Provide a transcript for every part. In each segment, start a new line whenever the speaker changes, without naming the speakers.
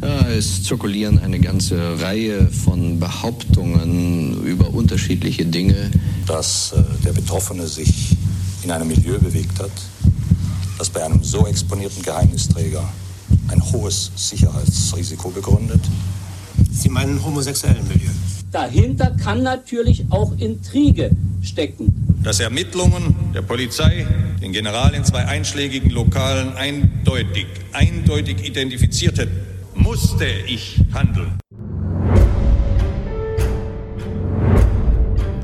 Ja, es zirkulieren eine ganze Reihe von Behauptungen über unterschiedliche Dinge.
Dass äh, der Betroffene sich in einem Milieu bewegt hat, das bei einem so exponierten Geheimnisträger ein hohes Sicherheitsrisiko begründet.
Sie meinen homosexuellen Milieu?
Dahinter kann natürlich auch Intrige stecken.
Dass Ermittlungen der Polizei den General in zwei einschlägigen Lokalen eindeutig, eindeutig identifiziert hätten, musste ich handeln.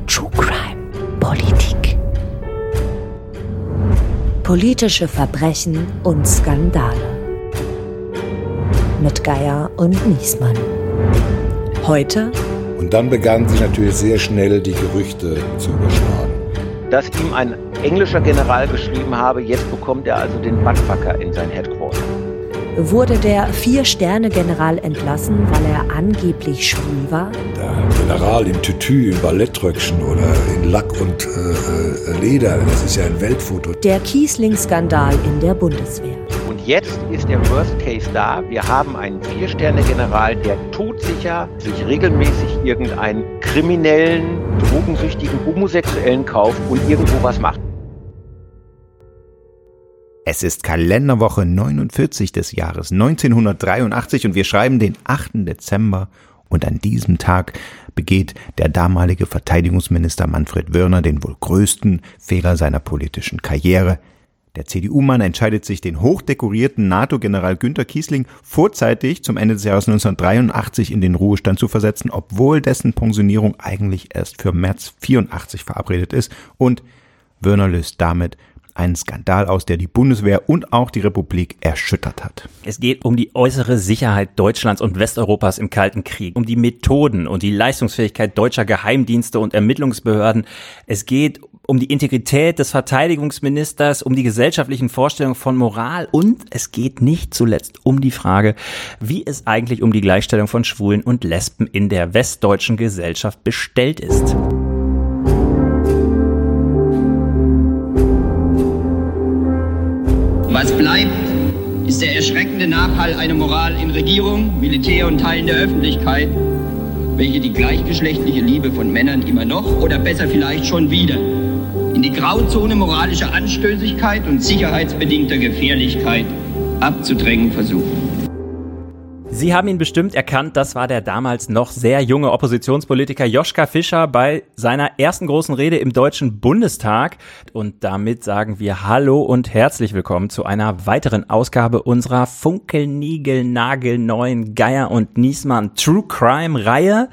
True Crime Politik. Politische Verbrechen und Skandale. Mit Geier und Niesmann. Heute.
Und dann begannen sich natürlich sehr schnell die Gerüchte zu überschlagen.
Dass ihm ein englischer General geschrieben habe, jetzt bekommt er also den Buttfucker in sein Headquarter
wurde der Vier-Sterne-General entlassen, weil er angeblich schwul war?
Der General im Tütü, im Ballettröckchen oder in Lack und äh, äh, Leder, das ist ja ein Weltfoto.
Der Kiesling-Skandal in der Bundeswehr.
Und jetzt ist der Worst Case da. Wir haben einen Vier-Sterne-General, der todsicher sich regelmäßig irgendeinen kriminellen, drogensüchtigen Homosexuellen kauft und irgendwo was macht.
Es ist Kalenderwoche 49 des Jahres 1983 und wir schreiben den 8. Dezember und an diesem Tag begeht der damalige Verteidigungsminister Manfred Wörner den wohl größten Fehler seiner politischen Karriere. Der CDU-Mann entscheidet sich, den hochdekorierten NATO-General Günter Kiesling vorzeitig zum Ende des Jahres 1983 in den Ruhestand zu versetzen, obwohl dessen Pensionierung eigentlich erst für März 84 verabredet ist und Wörner löst damit einen Skandal aus, der die Bundeswehr und auch die Republik erschüttert hat.
Es geht um die äußere Sicherheit Deutschlands und Westeuropas im Kalten Krieg, um die Methoden und die Leistungsfähigkeit deutscher Geheimdienste und Ermittlungsbehörden. Es geht um die Integrität des Verteidigungsministers, um die gesellschaftlichen Vorstellungen von Moral und es geht nicht zuletzt um die Frage, wie es eigentlich um die Gleichstellung von Schwulen und Lesben in der westdeutschen Gesellschaft bestellt ist.
Was bleibt, ist der erschreckende Nachhall einer Moral in Regierung, Militär und Teilen der Öffentlichkeit, welche die gleichgeschlechtliche Liebe von Männern immer noch oder besser vielleicht schon wieder in die Grauzone moralischer Anstößigkeit und sicherheitsbedingter Gefährlichkeit abzudrängen versuchen.
Sie haben ihn bestimmt erkannt, das war der damals noch sehr junge Oppositionspolitiker Joschka Fischer bei seiner ersten großen Rede im Deutschen Bundestag. Und damit sagen wir Hallo und herzlich willkommen zu einer weiteren Ausgabe unserer Funkelnigel-Nagel-neuen Geier und Niesmann True Crime Reihe,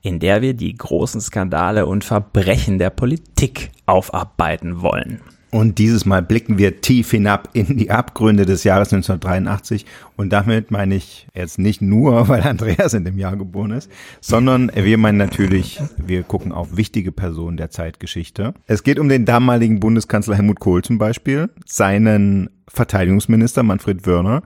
in der wir die großen Skandale und Verbrechen der Politik aufarbeiten wollen.
Und dieses Mal blicken wir tief hinab in die Abgründe des Jahres 1983. Und damit meine ich jetzt nicht nur, weil Andreas in dem Jahr geboren ist, sondern wir meinen natürlich, wir gucken auf wichtige Personen der Zeitgeschichte. Es geht um den damaligen Bundeskanzler Helmut Kohl zum Beispiel, seinen Verteidigungsminister Manfred Wörner,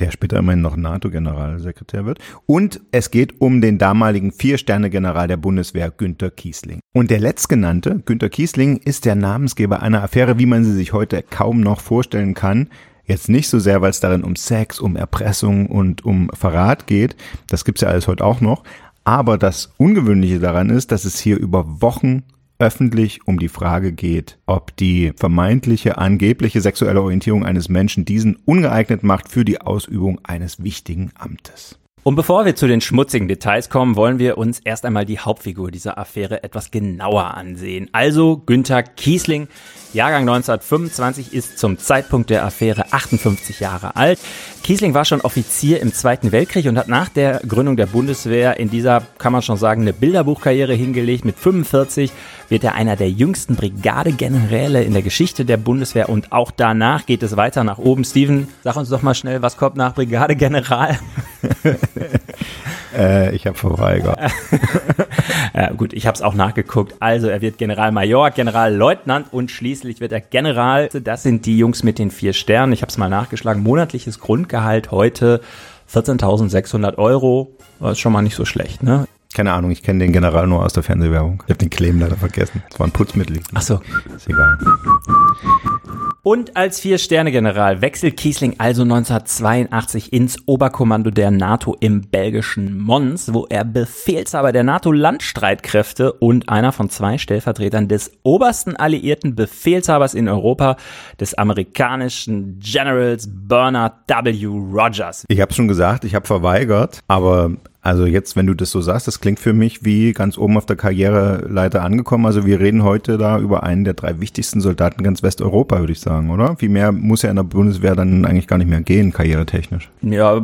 der später immerhin noch NATO-Generalsekretär wird. Und es geht um den damaligen Vier-Sterne-General der Bundeswehr, Günter Kiesling. Und der letztgenannte, Günter Kiesling, ist der Namensgeber einer Affäre, wie man sie sich heute kaum noch vorstellen kann. Jetzt nicht so sehr, weil es darin um Sex, um Erpressung und um Verrat geht. Das gibt's ja alles heute auch noch. Aber das Ungewöhnliche daran ist, dass es hier über Wochen öffentlich um die Frage geht, ob die vermeintliche angebliche sexuelle Orientierung eines Menschen diesen ungeeignet macht für die Ausübung eines wichtigen Amtes.
Und bevor wir zu den schmutzigen Details kommen, wollen wir uns erst einmal die Hauptfigur dieser Affäre etwas genauer ansehen. Also Günther Kiesling, Jahrgang 1925, ist zum Zeitpunkt der Affäre 58 Jahre alt. Kiesling war schon Offizier im Zweiten Weltkrieg und hat nach der Gründung der Bundeswehr in dieser, kann man schon sagen, eine Bilderbuchkarriere hingelegt. Mit 45 wird er einer der jüngsten Brigadegeneräle in der Geschichte der Bundeswehr und auch danach geht es weiter nach oben. Steven, sag uns doch mal schnell, was kommt nach Brigadegeneral?
äh, ich habe verweigert.
ja, gut, ich habe es auch nachgeguckt. Also er wird Generalmajor, Generalleutnant und schließlich wird er General. Das sind die Jungs mit den vier Sternen. Ich habe es mal nachgeschlagen. Monatliches Grundgehalt heute 14.600 Euro. Das ist schon mal nicht so schlecht, ne?
Keine Ahnung, ich kenne den General nur aus der Fernsehwerbung. Ich habe den Claim leider vergessen. Das war ein Putzmittel.
Ach so.
Ist egal.
Und als Vier-Sterne-General wechselt Kiesling also 1982 ins Oberkommando der NATO im belgischen Mons, wo er Befehlshaber der NATO-Landstreitkräfte und einer von zwei Stellvertretern des obersten alliierten Befehlshabers in Europa, des amerikanischen Generals Bernard W. Rogers.
Ich habe schon gesagt, ich habe verweigert, aber also jetzt, wenn du das so sagst, das klingt für mich wie ganz oben auf der Karriereleiter angekommen. Also wir reden heute da über einen der drei wichtigsten Soldaten ganz Westeuropa, würde ich sagen, oder? Wie mehr muss ja in der Bundeswehr dann eigentlich gar nicht mehr gehen, karrieretechnisch.
Ja,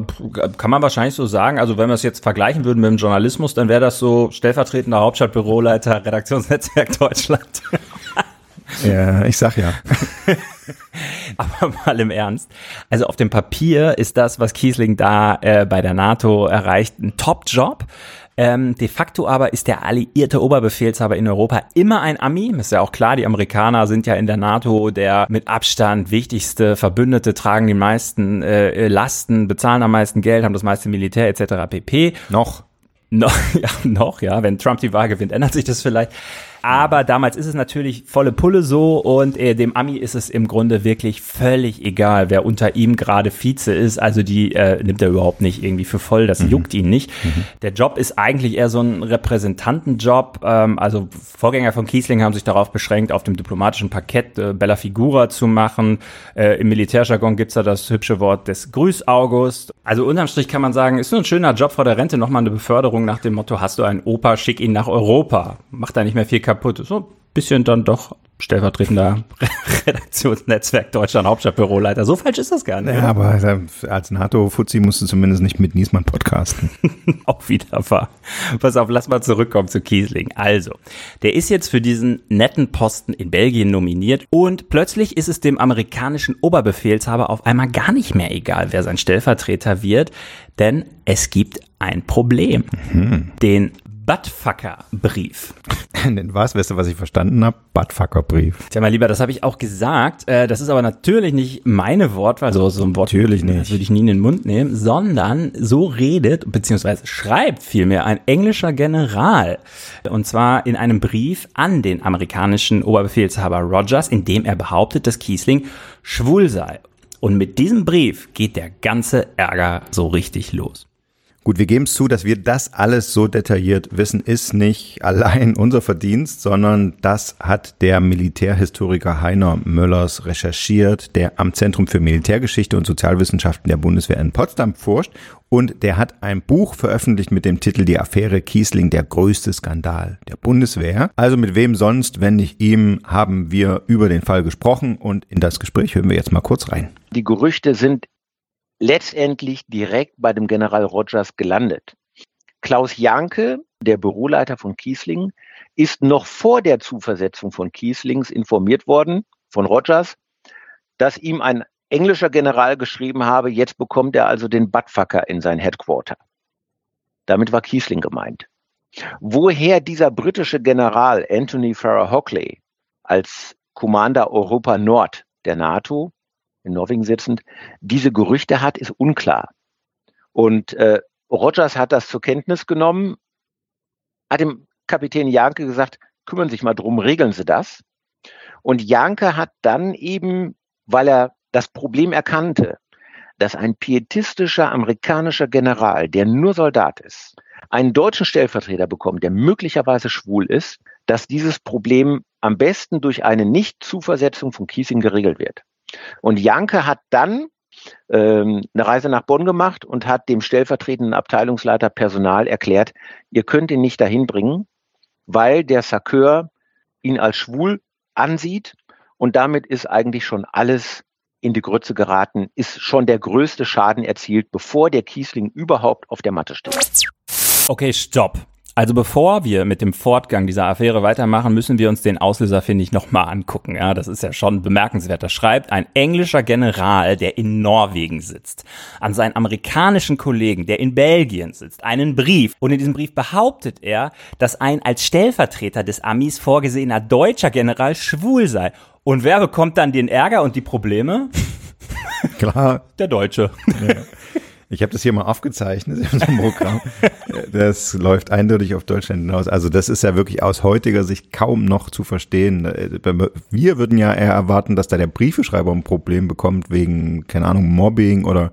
kann man wahrscheinlich so sagen. Also wenn wir es jetzt vergleichen würden mit dem Journalismus, dann wäre das so stellvertretender Hauptstadtbüroleiter Redaktionsnetzwerk Deutschland.
Ja, ich sag ja.
Aber mal im Ernst. Also auf dem Papier ist das, was Kiesling da äh, bei der NATO erreicht, ein Top-Job. Ähm, de facto aber ist der alliierte Oberbefehlshaber in Europa immer ein Ami. Ist ja auch klar, die Amerikaner sind ja in der NATO der mit Abstand wichtigste Verbündete, tragen die meisten äh, Lasten, bezahlen am meisten Geld, haben das meiste Militär etc. pp.
Noch.
Noch, ja, noch, ja. Wenn Trump die Wahl gewinnt, ändert sich das vielleicht. Aber damals ist es natürlich volle Pulle so und äh, dem Ami ist es im Grunde wirklich völlig egal, wer unter ihm gerade Vize ist. Also die äh, nimmt er überhaupt nicht irgendwie für voll, das mhm. juckt ihn nicht. Mhm. Der Job ist eigentlich eher so ein Repräsentantenjob. Ähm, also Vorgänger von Kiesling haben sich darauf beschränkt, auf dem diplomatischen Parkett äh, Bella Figura zu machen. Äh, Im Militärjargon gibt's da das hübsche Wort des Grüß August. Also unterm Strich kann man sagen, ist nur ein schöner Job vor der Rente, nochmal eine Beförderung nach dem Motto, hast du einen Opa, schick ihn nach Europa. Macht da nicht mehr viel kaputt kaputt. So ein bisschen dann doch stellvertretender Redaktionsnetzwerk Deutschland Hauptstadtbüroleiter. So falsch ist das gar nicht.
Ja, aber als NATO-Fuzzi musst du zumindest nicht mit Niesmann podcasten.
Auch wieder wahr. Pass auf, lass mal zurückkommen zu Kiesling. Also, der ist jetzt für diesen netten Posten in Belgien nominiert und plötzlich ist es dem amerikanischen Oberbefehlshaber auf einmal gar nicht mehr egal, wer sein Stellvertreter wird, denn es gibt ein Problem. Mhm. Den Buttfucker-Brief.
was? Weißt du, was ich verstanden habe? Buttfucker-Brief.
Tja, mein Lieber, das habe ich auch gesagt. Äh, das ist aber natürlich nicht meine Wortwahl, so, so ein Wort. Natürlich nicht. Das würde ich nie in den Mund nehmen, sondern so redet, beziehungsweise schreibt vielmehr ein englischer General. Und zwar in einem Brief an den amerikanischen Oberbefehlshaber Rogers, in dem er behauptet, dass Kiesling schwul sei. Und mit diesem Brief geht der ganze Ärger so richtig los.
Gut, wir geben es zu, dass wir das alles so detailliert wissen, ist nicht allein unser Verdienst, sondern das hat der Militärhistoriker Heiner Möllers recherchiert, der am Zentrum für Militärgeschichte und Sozialwissenschaften der Bundeswehr in Potsdam forscht. Und der hat ein Buch veröffentlicht mit dem Titel Die Affäre Kiesling, der größte Skandal der Bundeswehr. Also mit wem sonst, wenn nicht ihm, haben wir über den Fall gesprochen und in das Gespräch hören wir jetzt mal kurz rein.
Die Gerüchte sind letztendlich direkt bei dem General Rogers gelandet. Klaus Janke, der Büroleiter von Kiesling, ist noch vor der Zuversetzung von Kieslings informiert worden von Rogers, dass ihm ein englischer General geschrieben habe, jetzt bekommt er also den Buttfucker in sein Headquarter. Damit war Kiesling gemeint. Woher dieser britische General Anthony Farrar Hockley als Commander Europa Nord der NATO in Norwegen sitzend, diese Gerüchte hat, ist unklar. Und äh, Rogers hat das zur Kenntnis genommen, hat dem Kapitän Janke gesagt, kümmern Sie sich mal drum, regeln Sie das. Und Janke hat dann eben, weil er das Problem erkannte, dass ein pietistischer amerikanischer General, der nur Soldat ist, einen deutschen Stellvertreter bekommt, der möglicherweise schwul ist, dass dieses Problem am besten durch eine Nichtzuversetzung von Kiesing geregelt wird. Und Janke hat dann ähm, eine Reise nach Bonn gemacht und hat dem stellvertretenden Abteilungsleiter Personal erklärt, ihr könnt ihn nicht dahin bringen, weil der Sakeur ihn als schwul ansieht und damit ist eigentlich schon alles in die Grütze geraten, ist schon der größte Schaden erzielt, bevor der Kiesling überhaupt auf der Matte steht.
Okay, stopp. Also bevor wir mit dem Fortgang dieser Affäre weitermachen, müssen wir uns den Auslöser, finde ich, nochmal angucken. Ja, das ist ja schon bemerkenswert. Da schreibt ein englischer General, der in Norwegen sitzt, an seinen amerikanischen Kollegen, der in Belgien sitzt, einen Brief. Und in diesem Brief behauptet er, dass ein als Stellvertreter des Amis vorgesehener deutscher General schwul sei. Und wer bekommt dann den Ärger und die Probleme?
Klar.
Der Deutsche.
Ja. Ich habe das hier mal aufgezeichnet in unserem Programm. Das läuft eindeutig auf Deutschland hinaus. Also das ist ja wirklich aus heutiger Sicht kaum noch zu verstehen. Wir würden ja eher erwarten, dass da der Briefeschreiber ein Problem bekommt wegen, keine Ahnung, Mobbing oder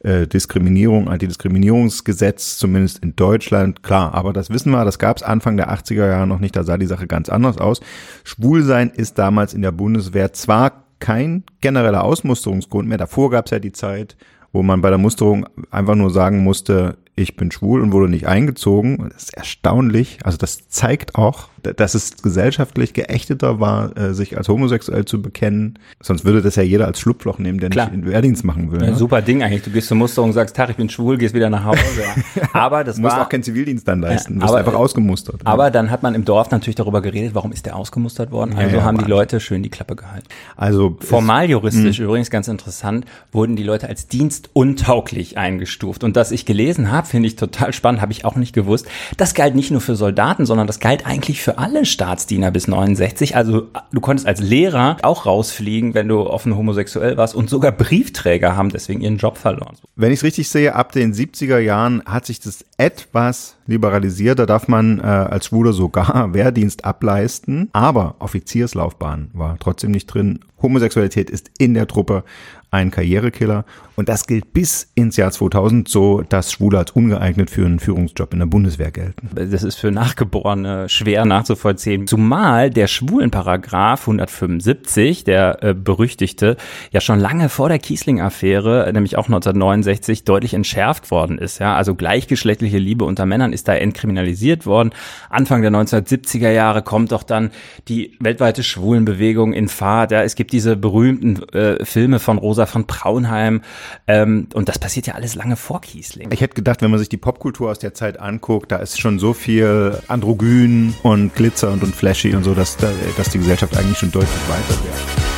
äh, Diskriminierung, Antidiskriminierungsgesetz, zumindest in Deutschland, klar, aber das wissen wir, das gab es Anfang der 80er Jahre noch nicht, da sah die Sache ganz anders aus. Schwulsein ist damals in der Bundeswehr zwar kein genereller Ausmusterungsgrund mehr, davor gab es ja die Zeit, wo man bei der Musterung einfach nur sagen musste, ich bin schwul und wurde nicht eingezogen. Das ist erstaunlich. Also das zeigt auch, dass es gesellschaftlich geächteter war, äh, sich als homosexuell zu bekennen. Sonst würde das ja jeder als Schlupfloch nehmen, der Klar. nicht in Wehrdienst machen will.
Ja, ne? Super Ding eigentlich. Du gehst zur Musterung, sagst, Tag, ich bin schwul, gehst wieder nach Hause. aber das
du musst war, auch keinen Zivildienst dann leisten.
Du
wirst einfach ausgemustert.
Aber dann hat man im Dorf natürlich darüber geredet, warum ist der ausgemustert worden. Also ja, haben die Leute schön die Klappe gehalten. Also formal juristisch hm. übrigens ganz interessant, wurden die Leute als dienstuntauglich eingestuft. Und dass ich gelesen habe, finde ich total spannend, habe ich auch nicht gewusst. Das galt nicht nur für Soldaten, sondern das galt eigentlich für alle Staatsdiener bis 69. Also du konntest als Lehrer auch rausfliegen, wenn du offen homosexuell warst und sogar Briefträger haben deswegen ihren Job verloren.
Wenn ich es richtig sehe, ab den 70er Jahren hat sich das etwas liberalisiert. Da darf man äh, als Schwuler sogar Wehrdienst ableisten, aber Offizierslaufbahn war trotzdem nicht drin. Homosexualität ist in der Truppe ein Karrierekiller. Und das gilt bis ins Jahr 2000 so, dass Schwule als ungeeignet für einen Führungsjob in der Bundeswehr gelten.
Das ist für Nachgeborene schwer nachzuvollziehen. Zumal der Schwulenparagraf 175, der äh, berüchtigte, ja schon lange vor der Kiesling-Affäre, nämlich auch 1969, deutlich entschärft worden ist. Ja, also gleichgeschlechtliche Liebe unter Männern ist da entkriminalisiert worden. Anfang der 1970er Jahre kommt doch dann die weltweite Schwulenbewegung in Fahrt. Ja, es gibt diese berühmten äh, Filme von Rosa von Braunheim. Ähm, und das passiert ja alles lange vor Kiesling.
Ich hätte gedacht, wenn man sich die Popkultur aus der Zeit anguckt, da ist schon so viel Androgyn und Glitzer und, und Flashy und so, dass, dass die Gesellschaft eigentlich schon deutlich weiter wäre.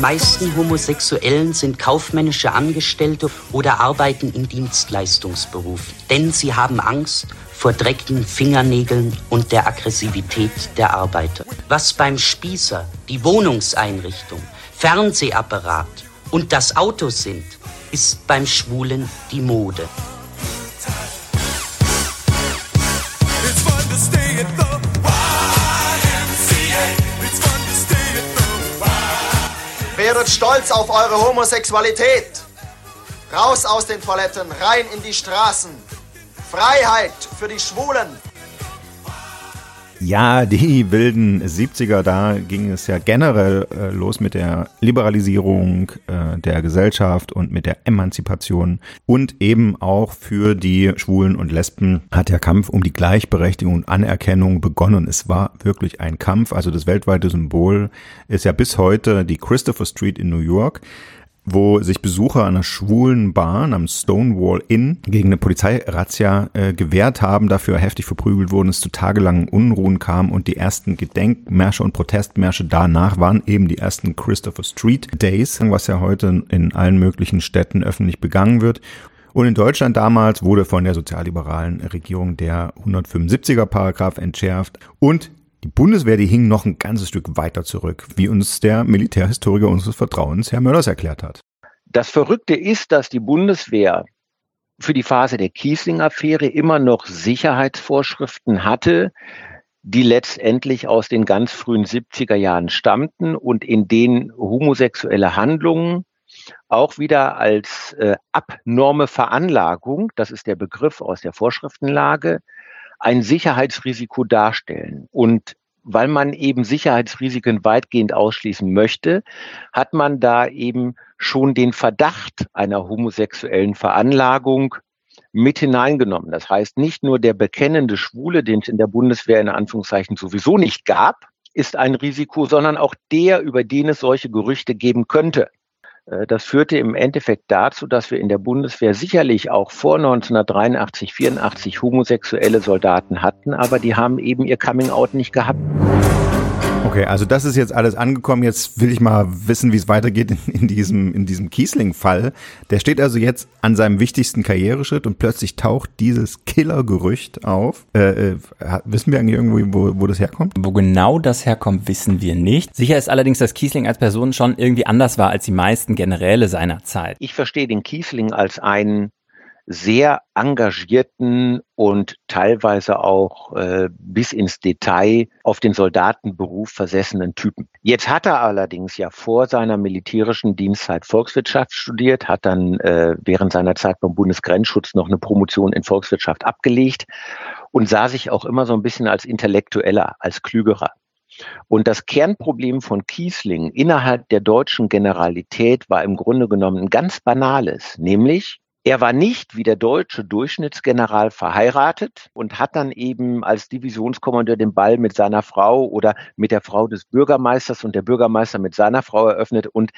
Meisten Homosexuellen sind kaufmännische Angestellte oder arbeiten in Dienstleistungsberufen, denn sie haben Angst vor dreckigen Fingernägeln und der Aggressivität der Arbeiter. Was beim Spießer die Wohnungseinrichtung, Fernsehapparat und das Auto sind, ist beim Schwulen die Mode.
Werdet stolz auf eure Homosexualität. Raus aus den Toiletten, rein in die Straßen. Freiheit für die Schwulen.
Ja, die wilden 70er, da ging es ja generell äh, los mit der Liberalisierung äh, der Gesellschaft und mit der Emanzipation. Und eben auch für die Schwulen und Lesben hat der Kampf um die Gleichberechtigung und Anerkennung begonnen. Es war wirklich ein Kampf. Also das weltweite Symbol ist ja bis heute die Christopher Street in New York wo sich Besucher einer schwulen Bar namens Stonewall Inn gegen eine Polizeirazzia äh, gewehrt haben, dafür heftig verprügelt wurden, es zu tagelangen Unruhen kam und die ersten Gedenkmärsche und Protestmärsche danach waren eben die ersten Christopher Street Days, was ja heute in allen möglichen Städten öffentlich begangen wird. Und in Deutschland damals wurde von der sozialliberalen Regierung der 175er Paragraph entschärft und die Bundeswehr, die hing noch ein ganzes Stück weiter zurück, wie uns der Militärhistoriker unseres Vertrauens, Herr Möllers, erklärt hat.
Das Verrückte ist, dass die Bundeswehr für die Phase der Kiesling-Affäre immer noch Sicherheitsvorschriften hatte, die letztendlich aus den ganz frühen 70er Jahren stammten und in denen homosexuelle Handlungen auch wieder als äh, abnorme Veranlagung, das ist der Begriff aus der Vorschriftenlage, ein Sicherheitsrisiko darstellen. Und weil man eben Sicherheitsrisiken weitgehend ausschließen möchte, hat man da eben schon den Verdacht einer homosexuellen Veranlagung mit hineingenommen. Das heißt, nicht nur der bekennende Schwule, den es in der Bundeswehr in Anführungszeichen sowieso nicht gab, ist ein Risiko, sondern auch der, über den es solche Gerüchte geben könnte. Äh, das führte im Endeffekt dazu, dass wir in der Bundeswehr sicherlich auch vor 1983, 84 homosexuelle Soldaten hatten, aber die haben eben ihr Coming-out nicht gehabt.
Okay, also das ist jetzt alles angekommen. Jetzt will ich mal wissen, wie es weitergeht in, in diesem, in diesem Kiesling-Fall. Der steht also jetzt an seinem wichtigsten Karriereschritt und plötzlich taucht dieses Killer-Gerücht auf. Äh, äh, wissen wir eigentlich irgendwie, wo, wo das herkommt?
Wo genau das herkommt, wissen wir nicht. Sicher ist allerdings, dass Kiesling als Person schon irgendwie anders war als die meisten Generäle seiner Zeit.
Ich verstehe den Kiesling als einen sehr engagierten und teilweise auch äh, bis ins Detail auf den Soldatenberuf versessenen Typen. Jetzt hat er allerdings ja vor seiner militärischen Dienstzeit Volkswirtschaft studiert, hat dann äh, während seiner Zeit beim Bundesgrenzschutz noch eine Promotion in Volkswirtschaft abgelegt und sah sich auch immer so ein bisschen als Intellektueller, als Klügerer. Und das Kernproblem von Kiesling innerhalb der deutschen Generalität war im Grunde genommen ein ganz banales, nämlich er war nicht wie der deutsche Durchschnittsgeneral verheiratet und hat dann eben als Divisionskommandeur den Ball mit seiner Frau oder mit der Frau des Bürgermeisters und der Bürgermeister mit seiner Frau eröffnet. Und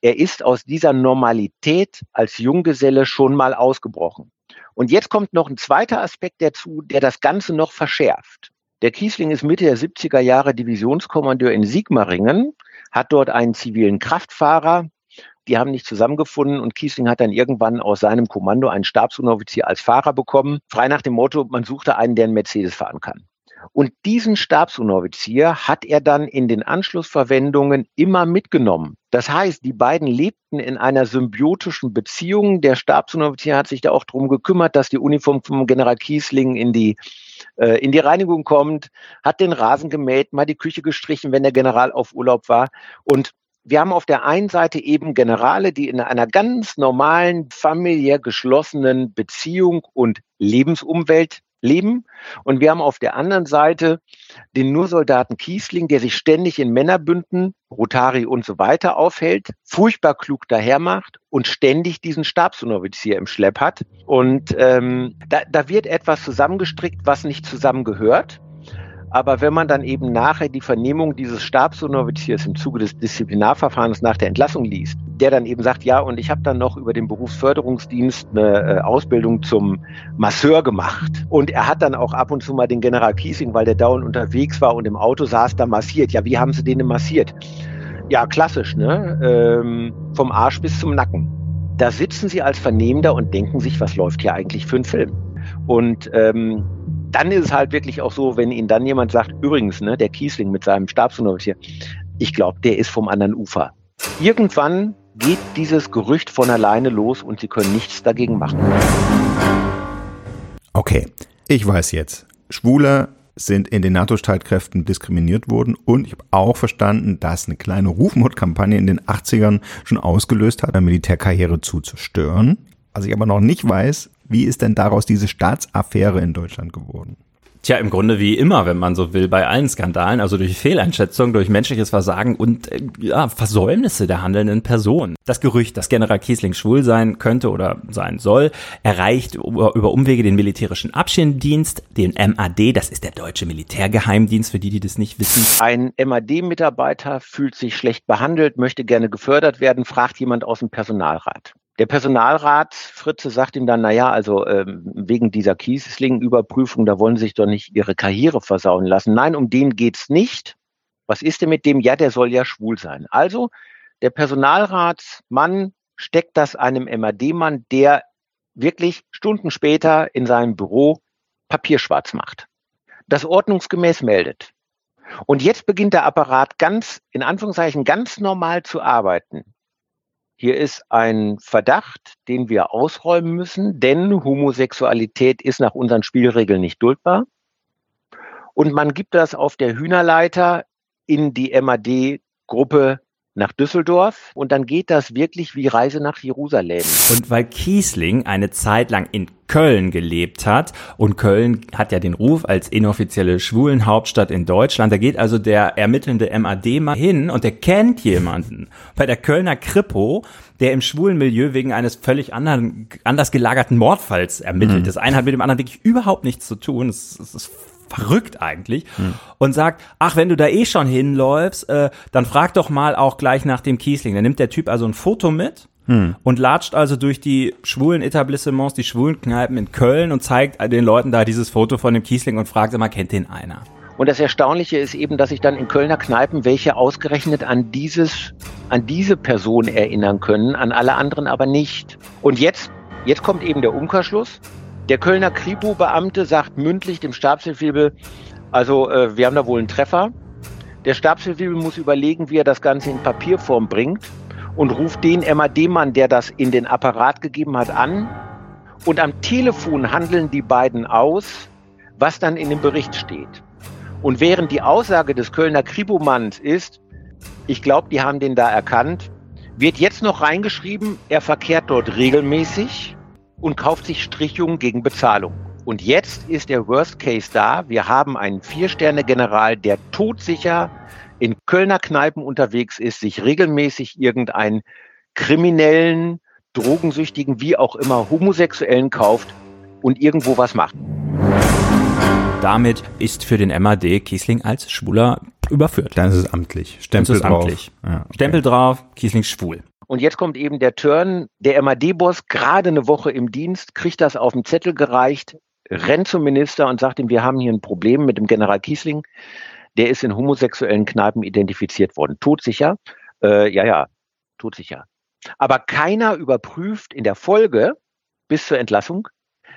er ist aus dieser Normalität als Junggeselle schon mal ausgebrochen. Und jetzt kommt noch ein zweiter Aspekt dazu, der das Ganze noch verschärft. Der Kiesling ist Mitte der 70er Jahre Divisionskommandeur in Sigmaringen, hat dort einen zivilen Kraftfahrer, die haben nicht zusammengefunden und Kiesling hat dann irgendwann aus seinem Kommando einen Stabsunteroffizier als Fahrer bekommen, frei nach dem Motto, man suchte einen, der einen Mercedes fahren kann. Und diesen Stabsunteroffizier hat er dann in den Anschlussverwendungen immer mitgenommen. Das heißt, die beiden lebten in einer symbiotischen Beziehung. Der Stabsunteroffizier hat sich da auch darum gekümmert, dass die Uniform vom General Kiesling in die, äh, in die Reinigung kommt, hat den Rasen gemäht, mal die Küche gestrichen, wenn der General auf Urlaub war. Und wir haben auf der einen Seite eben Generale, die in einer ganz normalen, familiär geschlossenen Beziehung und Lebensumwelt leben. Und wir haben auf der anderen Seite den Nursoldaten Kiesling, der sich ständig in Männerbünden, Rotari und so weiter aufhält, furchtbar klug dahermacht und ständig diesen Stabsunteroffizier im Schlepp hat. Und ähm, da, da wird etwas zusammengestrickt, was nicht zusammengehört. Aber wenn man dann eben nachher die Vernehmung dieses Stabsunteroffiziers im Zuge des Disziplinarverfahrens nach der Entlassung liest, der dann eben sagt, ja, und ich habe dann noch über den Berufsförderungsdienst eine äh, Ausbildung zum Masseur gemacht. Und er hat dann auch ab und zu mal den General Kiesing, weil der dauernd unterwegs war und im Auto saß, da massiert. Ja, wie haben sie den denn massiert? Ja, klassisch, ne? Ähm, vom Arsch bis zum Nacken. Da sitzen sie als Vernehmender und denken sich, was läuft hier eigentlich für ein Film? Und ähm, dann ist es halt wirklich auch so, wenn Ihnen dann jemand sagt, übrigens, ne, der Kiesling mit seinem Stabsunteroffizier, ich glaube, der ist vom anderen Ufer. Irgendwann geht dieses Gerücht von alleine los und Sie können nichts dagegen machen.
Okay, ich weiß jetzt. Schwule sind in den NATO-Streitkräften diskriminiert worden und ich habe auch verstanden, dass eine kleine Rufmordkampagne in den 80ern schon ausgelöst hat, eine Militärkarriere zu zerstören. Was ich aber noch nicht weiß, wie ist denn daraus diese Staatsaffäre in Deutschland geworden?
Tja, im Grunde wie immer, wenn man so will, bei allen Skandalen, also durch Fehleinschätzung, durch menschliches Versagen und äh, ja, Versäumnisse der handelnden Person. Das Gerücht, dass General Kiesling schwul sein könnte oder sein soll, erreicht über, über Umwege den militärischen Abschirmdienst, den MAD, das ist der deutsche Militärgeheimdienst, für die, die das nicht wissen.
Ein MAD-Mitarbeiter fühlt sich schlecht behandelt, möchte gerne gefördert werden, fragt jemand aus dem Personalrat. Der Personalrat, Fritze, sagt ihm dann, na ja, also ähm, wegen dieser Kiesling-Überprüfung, da wollen sie sich doch nicht ihre Karriere versauen lassen. Nein, um den geht's nicht. Was ist denn mit dem? Ja, der soll ja schwul sein. Also der Personalratsmann steckt das einem MAD-Mann, der wirklich Stunden später in seinem Büro Papierschwarz macht. Das ordnungsgemäß meldet. Und jetzt beginnt der Apparat ganz, in Anführungszeichen, ganz normal zu arbeiten. Hier ist ein Verdacht, den wir ausräumen müssen, denn Homosexualität ist nach unseren Spielregeln nicht duldbar. Und man gibt das auf der Hühnerleiter in die MAD-Gruppe nach Düsseldorf und dann geht das wirklich wie Reise nach Jerusalem.
Und weil Kiesling eine Zeit lang in Köln gelebt hat und Köln hat ja den Ruf als inoffizielle Schwulenhauptstadt in Deutschland, da geht also der ermittelnde MAD mal hin und der kennt jemanden bei der Kölner Kripo, der im schwulen Milieu wegen eines völlig anderen, anders gelagerten Mordfalls ermittelt. Mhm. Das eine hat mit dem anderen wirklich überhaupt nichts zu tun. Das, das ist verrückt eigentlich hm. und sagt, ach, wenn du da eh schon hinläufst, äh, dann frag doch mal auch gleich nach dem Kiesling. Dann nimmt der Typ also ein Foto mit hm. und latscht also durch die schwulen Etablissements, die schwulen Kneipen in Köln und zeigt den Leuten da dieses Foto von dem Kiesling und fragt immer, kennt den einer?
Und das Erstaunliche ist eben, dass sich dann in Kölner Kneipen welche ausgerechnet an dieses, an diese Person erinnern können, an alle anderen aber nicht. Und jetzt, jetzt kommt eben der Umkehrschluss. Der Kölner Kripo-Beamte sagt mündlich dem Stabsfeldwebel, also äh, wir haben da wohl einen Treffer. Der Stabsfeldwebel muss überlegen, wie er das Ganze in Papierform bringt und ruft den MAD-Mann, der das in den Apparat gegeben hat, an. Und am Telefon handeln die beiden aus, was dann in dem Bericht steht. Und während die Aussage des Kölner Kribomanns ist, ich glaube, die haben den da erkannt, wird jetzt noch reingeschrieben, er verkehrt dort regelmäßig und kauft sich Strichungen gegen Bezahlung. Und jetzt ist der Worst Case da. Wir haben einen Vier-Sterne-General, der todsicher in Kölner Kneipen unterwegs ist, sich regelmäßig irgendeinen kriminellen, drogensüchtigen, wie auch immer, Homosexuellen kauft und irgendwo was macht.
Damit ist für den MAD Kiesling als Schwuler überführt.
Dann ist es amtlich. Stempel
ist
drauf.
amtlich.
Ja, okay.
Stempel drauf, Kiesling schwul.
Und jetzt kommt eben der Turn. Der MAD-Boss, gerade eine Woche im Dienst, kriegt das auf den Zettel gereicht, rennt zum Minister und sagt ihm, wir haben hier ein Problem mit dem General Kiesling. Der ist in homosexuellen Kneipen identifiziert worden. Todsicher? Äh, ja, ja, todsicher. Aber keiner überprüft in der Folge bis zur Entlassung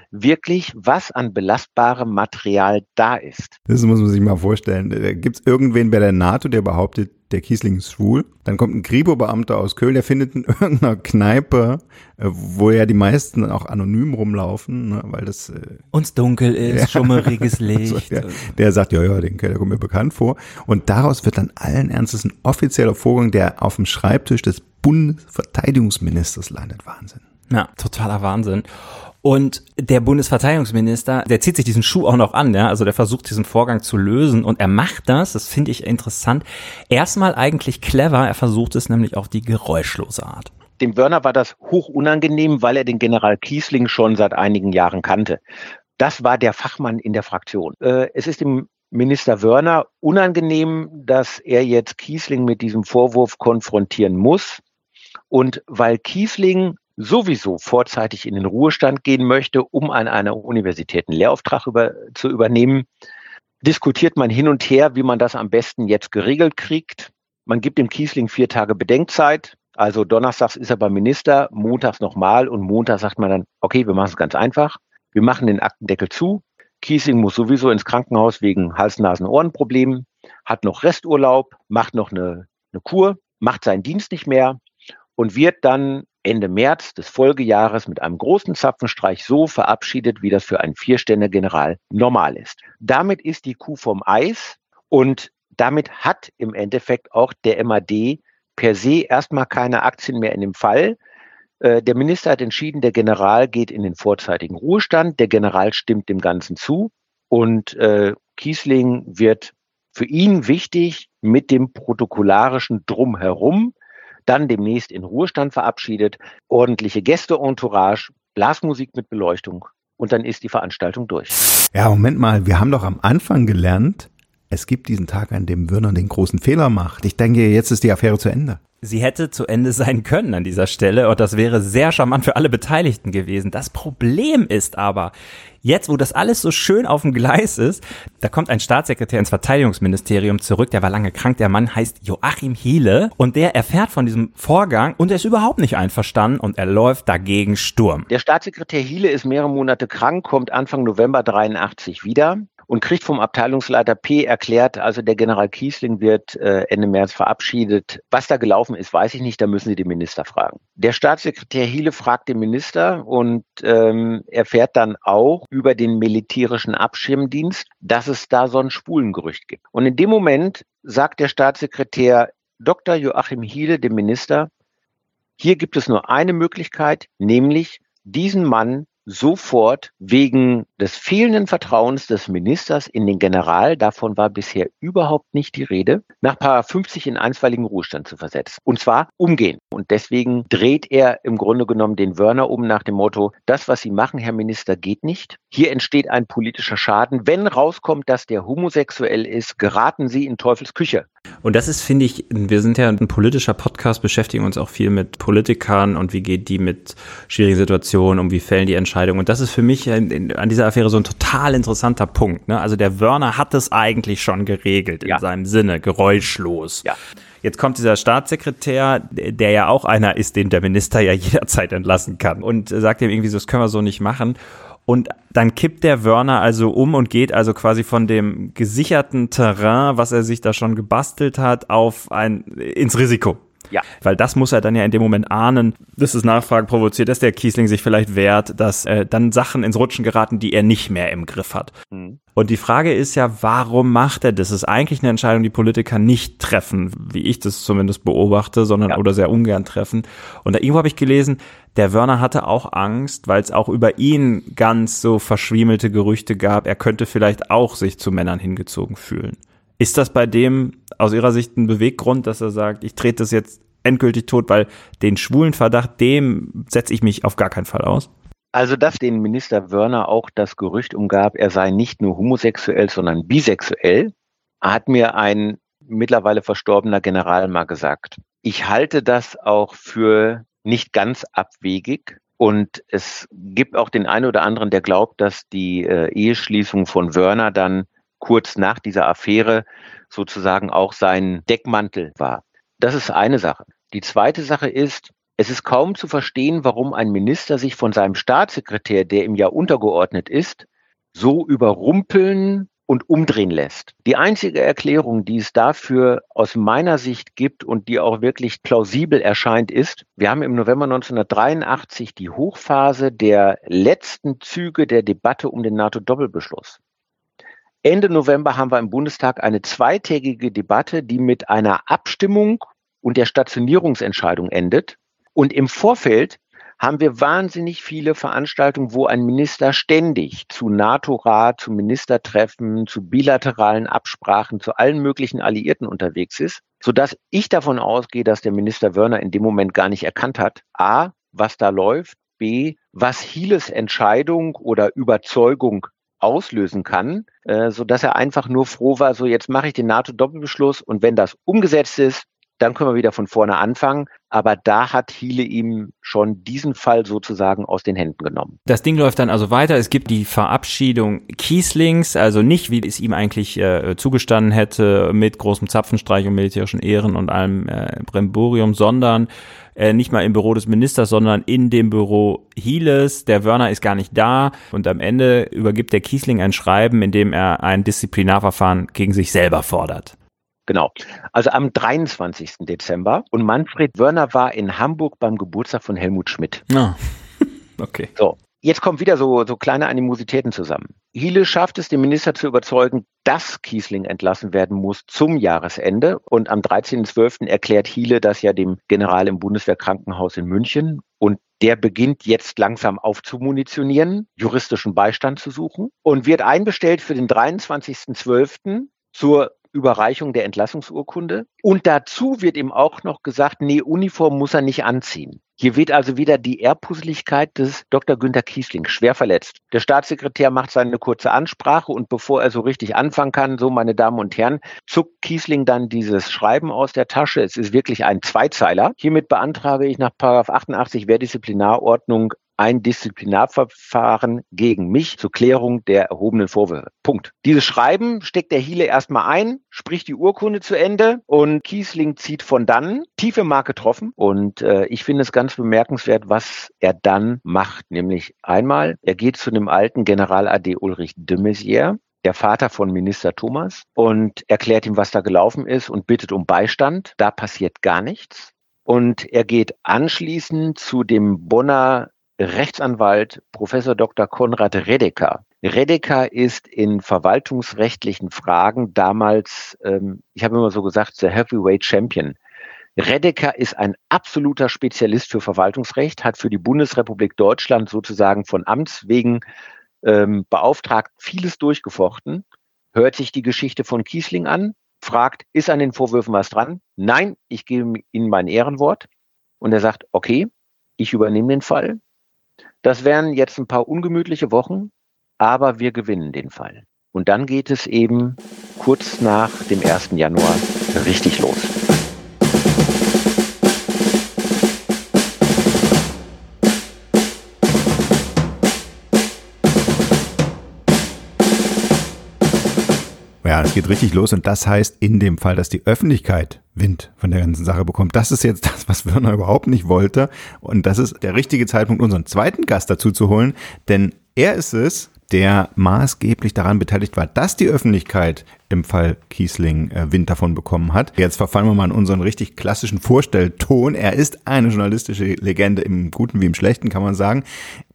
wirklich, was an belastbarem Material da ist.
Das muss man sich mal vorstellen. Da gibt es irgendwen bei der NATO, der behauptet, der Kiesling ist schwul. Dann kommt ein Kripo-Beamter aus Köln, der findet in irgendeiner Kneipe, äh, wo ja die meisten auch anonym rumlaufen, ne, weil das äh,
Uns dunkel ist,
Ja.
schummeriges Licht.
so, der, der sagt, ja, ja, den, der kommt mir bekannt vor. Und daraus wird dann allen Ernstes ein offizieller Vorgang, der auf dem Schreibtisch des Bundesverteidigungsministers landet. Wahnsinn.
Ja, totaler Wahnsinn. Und der Bundesverteidigungsminister, der zieht sich diesen Schuh auch noch an, ja, also der versucht diesen Vorgang zu lösen und er macht das, das finde ich interessant, erstmal eigentlich clever, er versucht es nämlich auf die geräuschlose Art.
Dem Wörner war das hoch unangenehm, weil er den General Kiesling schon seit einigen Jahren kannte. Das war der Fachmann in der Fraktion. Äh, Es ist dem Minister Wörner unangenehm, dass er jetzt Kiesling mit diesem Vorwurf konfrontieren muss. Und weil Kiesling sowieso vorzeitig in den Ruhestand gehen möchte, um an einer Universität einen Lehrauftrag über, zu übernehmen, diskutiert man hin und her, wie man das am besten jetzt geregelt kriegt. Man gibt dem Kiesling vier Tage Bedenkzeit. Also donnerstags ist er beim Minister, montags nochmal und Montag sagt man dann, okay, wir machen es ganz einfach. Wir machen den Aktendeckel zu. Kiesling muss sowieso ins Krankenhaus wegen Hals-Nasen-Ohrenproblemen, hat noch Resturlaub, macht noch eine, eine Kur, macht seinen Dienst nicht mehr und wird dann Ende März des Folgejahres mit einem großen Zapfenstreich so verabschiedet, wie das für einen Vierstände-General normal ist. Damit ist die Kuh vom Eis und damit hat im Endeffekt auch der MAD per se erstmal keine Aktien mehr in dem Fall. Äh, Der Minister hat entschieden, der General geht in den vorzeitigen Ruhestand. Der General stimmt dem Ganzen zu und äh, Kiesling wird für ihn wichtig mit dem protokollarischen Drumherum dann demnächst in Ruhestand verabschiedet, ordentliche Gäste-Entourage, Blasmusik mit Beleuchtung und dann ist die Veranstaltung durch.
Ja, Moment mal, wir haben doch am Anfang gelernt, es gibt diesen Tag, an dem Würner den großen Fehler macht. Ich denke, jetzt ist die Affäre zu Ende.
Sie hätte zu Ende sein können an dieser Stelle und das wäre sehr charmant für alle Beteiligten gewesen. Das Problem ist aber, jetzt wo das alles so schön auf dem Gleis ist, da kommt ein Staatssekretär ins Verteidigungsministerium zurück, der war lange krank, der Mann heißt Joachim Hiele und der erfährt von diesem Vorgang und er ist überhaupt nicht einverstanden und er läuft dagegen Sturm.
Der Staatssekretär Hiele ist mehrere Monate krank, kommt Anfang November 83 wieder und kriegt vom Abteilungsleiter P erklärt, also der General Kiesling wird äh, Ende März verabschiedet. Was da gelaufen ist, weiß ich nicht, da müssen Sie den Minister fragen. Der Staatssekretär Hiele fragt den Minister und ähm, erfährt dann auch über den militärischen Abschirmdienst, dass es da so ein Spulengerücht gibt. Und in dem Moment sagt der Staatssekretär Dr. Joachim Hiele dem Minister, hier gibt es nur eine Möglichkeit, nämlich diesen Mann sofort wegen des fehlenden Vertrauens des Ministers in den General, davon war bisher überhaupt nicht die Rede, nach Paragraph 50 in einstweiligen Ruhestand zu versetzen. Und zwar umgehen. Und deswegen dreht er im Grunde genommen den Wörner um nach dem Motto, das, was Sie machen, Herr Minister, geht nicht. Hier entsteht ein politischer Schaden. Wenn rauskommt, dass der homosexuell ist, geraten Sie in Teufels Küche.
Und das ist, finde ich, wir sind ja ein politischer Podcast, beschäftigen uns auch viel mit Politikern und wie geht die mit schwierigen Situationen um, wie fällen die Entscheidungen. Und das ist für mich an dieser Affäre so ein total interessanter Punkt. Ne? Also der Wörner hat es eigentlich schon geregelt ja. in seinem Sinne, geräuschlos. Ja. Jetzt kommt dieser Staatssekretär, der ja auch einer ist, den der Minister ja jederzeit entlassen kann und sagt ihm irgendwie so, das können wir so nicht machen. Und dann kippt der Wörner also um und geht also quasi von dem gesicherten Terrain, was er sich da schon gebastelt hat, auf ein, ins Risiko. Ja. Weil das muss er dann ja in dem Moment ahnen, dass es Nachfragen provoziert, dass der Kiesling sich vielleicht wehrt, dass äh, dann Sachen ins Rutschen geraten, die er nicht mehr im Griff hat. Mhm. Und die Frage ist ja, warum macht er das? Das ist eigentlich eine Entscheidung, die Politiker nicht treffen, wie ich das zumindest beobachte, sondern ja. oder sehr ungern treffen. Und da irgendwo habe ich gelesen, der Wörner hatte auch Angst, weil es auch über ihn ganz so verschwiemelte Gerüchte gab, er könnte vielleicht auch sich zu Männern hingezogen fühlen. Ist das bei dem aus Ihrer Sicht ein Beweggrund, dass er sagt, ich trete das jetzt endgültig tot, weil den schwulen Verdacht, dem setze ich mich auf gar keinen Fall aus?
Also, dass den Minister Wörner auch das Gerücht umgab, er sei nicht nur homosexuell, sondern bisexuell, hat mir ein mittlerweile verstorbener General mal gesagt. Ich halte das auch für nicht ganz abwegig. Und es gibt auch den einen oder anderen, der glaubt, dass die äh, Eheschließung von Wörner dann kurz nach dieser Affäre sozusagen auch sein Deckmantel war. Das ist eine Sache. Die zweite Sache ist, es ist kaum zu verstehen, warum ein Minister sich von seinem Staatssekretär, der ihm ja untergeordnet ist, so überrumpeln und umdrehen lässt. Die einzige Erklärung, die es dafür aus meiner Sicht gibt und die auch wirklich plausibel erscheint, ist, wir haben im November 1983 die Hochphase der letzten Züge der Debatte um den NATO-Doppelbeschluss. Ende November haben wir im Bundestag eine zweitägige Debatte, die mit einer Abstimmung und der Stationierungsentscheidung endet. Und im Vorfeld haben wir wahnsinnig viele Veranstaltungen, wo ein Minister ständig zu NATO-Rat, zu Ministertreffen, zu bilateralen Absprachen, zu allen möglichen Alliierten unterwegs ist, sodass ich davon ausgehe, dass der Minister Wörner in dem Moment gar nicht erkannt hat, a, was da läuft, b, was Hieles Entscheidung oder Überzeugung auslösen kann, äh, so dass er einfach nur froh war, so jetzt mache ich den NATO-Doppelbeschluss und wenn das umgesetzt ist, dann können wir wieder von vorne anfangen. Aber da hat Hiele ihm schon diesen Fall sozusagen aus den Händen genommen.
Das Ding läuft dann also weiter. Es gibt die Verabschiedung Kieslings, also nicht, wie es ihm eigentlich äh, zugestanden hätte, mit großem Zapfenstreich und militärischen Ehren und allem äh, Bremborium, sondern äh, nicht mal im Büro des Ministers, sondern in dem Büro Hieles. Der Wörner ist gar nicht da und am Ende übergibt der Kiesling ein Schreiben, in dem er ein Disziplinarverfahren gegen sich selber fordert.
Genau. Also am 23. Dezember. Und Manfred Wörner war in Hamburg beim Geburtstag von Helmut Schmidt.
Ah. Okay.
So. Jetzt kommen wieder so, so kleine Animositäten zusammen. Hiele schafft es, den Minister zu überzeugen, dass Kiesling entlassen werden muss zum Jahresende. Und am 13.12. erklärt Hiele das ja dem General im Bundeswehrkrankenhaus in München. Und der beginnt jetzt langsam aufzumunitionieren, juristischen Beistand zu suchen und wird einbestellt für den 23.12. zur Überreichung der Entlassungsurkunde. Und dazu wird ihm auch noch gesagt, nee, Uniform muss er nicht anziehen. Hier wird also wieder die Ehrpusseligkeit des Dr. Günther Kiesling schwer verletzt. Der Staatssekretär macht seine kurze Ansprache und bevor er so richtig anfangen kann, so meine Damen und Herren, zuckt Kiesling dann dieses Schreiben aus der Tasche. Es ist wirklich ein Zweizeiler. Hiermit beantrage ich nach 88 Wehrdisziplinarordnung ein Disziplinarverfahren gegen mich zur Klärung der erhobenen Vorwürfe. Punkt. Dieses Schreiben steckt der Hiele erstmal ein, spricht die Urkunde zu Ende und Kiesling zieht von dann, tiefe Mark getroffen und äh, ich finde es ganz bemerkenswert, was er dann macht, nämlich einmal, er geht zu dem alten General AD Ulrich de Maizière, der Vater von Minister Thomas und erklärt ihm, was da gelaufen ist und bittet um Beistand. Da passiert gar nichts. Und er geht anschließend zu dem Bonner Rechtsanwalt Professor Dr. Konrad Redeker. Redeker ist in verwaltungsrechtlichen Fragen damals, ähm, ich habe immer so gesagt, der Heavyweight Champion. Redeker ist ein absoluter Spezialist für Verwaltungsrecht, hat für die Bundesrepublik Deutschland sozusagen von Amts wegen ähm, beauftragt vieles durchgefochten, hört sich die Geschichte von Kiesling an, fragt, ist an den Vorwürfen was dran? Nein, ich gebe Ihnen mein Ehrenwort. Und er sagt, okay, ich übernehme den Fall, das wären jetzt ein paar ungemütliche Wochen, aber wir gewinnen den Fall. Und dann geht es eben kurz nach dem 1. Januar richtig los.
Es geht richtig los und das heißt in dem Fall, dass die Öffentlichkeit Wind von der ganzen Sache bekommt. Das ist jetzt das, was Werner überhaupt nicht wollte und das ist der richtige Zeitpunkt, unseren zweiten Gast dazu zu holen, denn er ist es, der maßgeblich daran beteiligt war, dass die Öffentlichkeit im Fall Kiesling äh, Wind davon bekommen hat. Jetzt verfallen wir mal in unseren richtig klassischen Vorstellton. Er ist eine journalistische Legende im Guten wie im Schlechten, kann man sagen.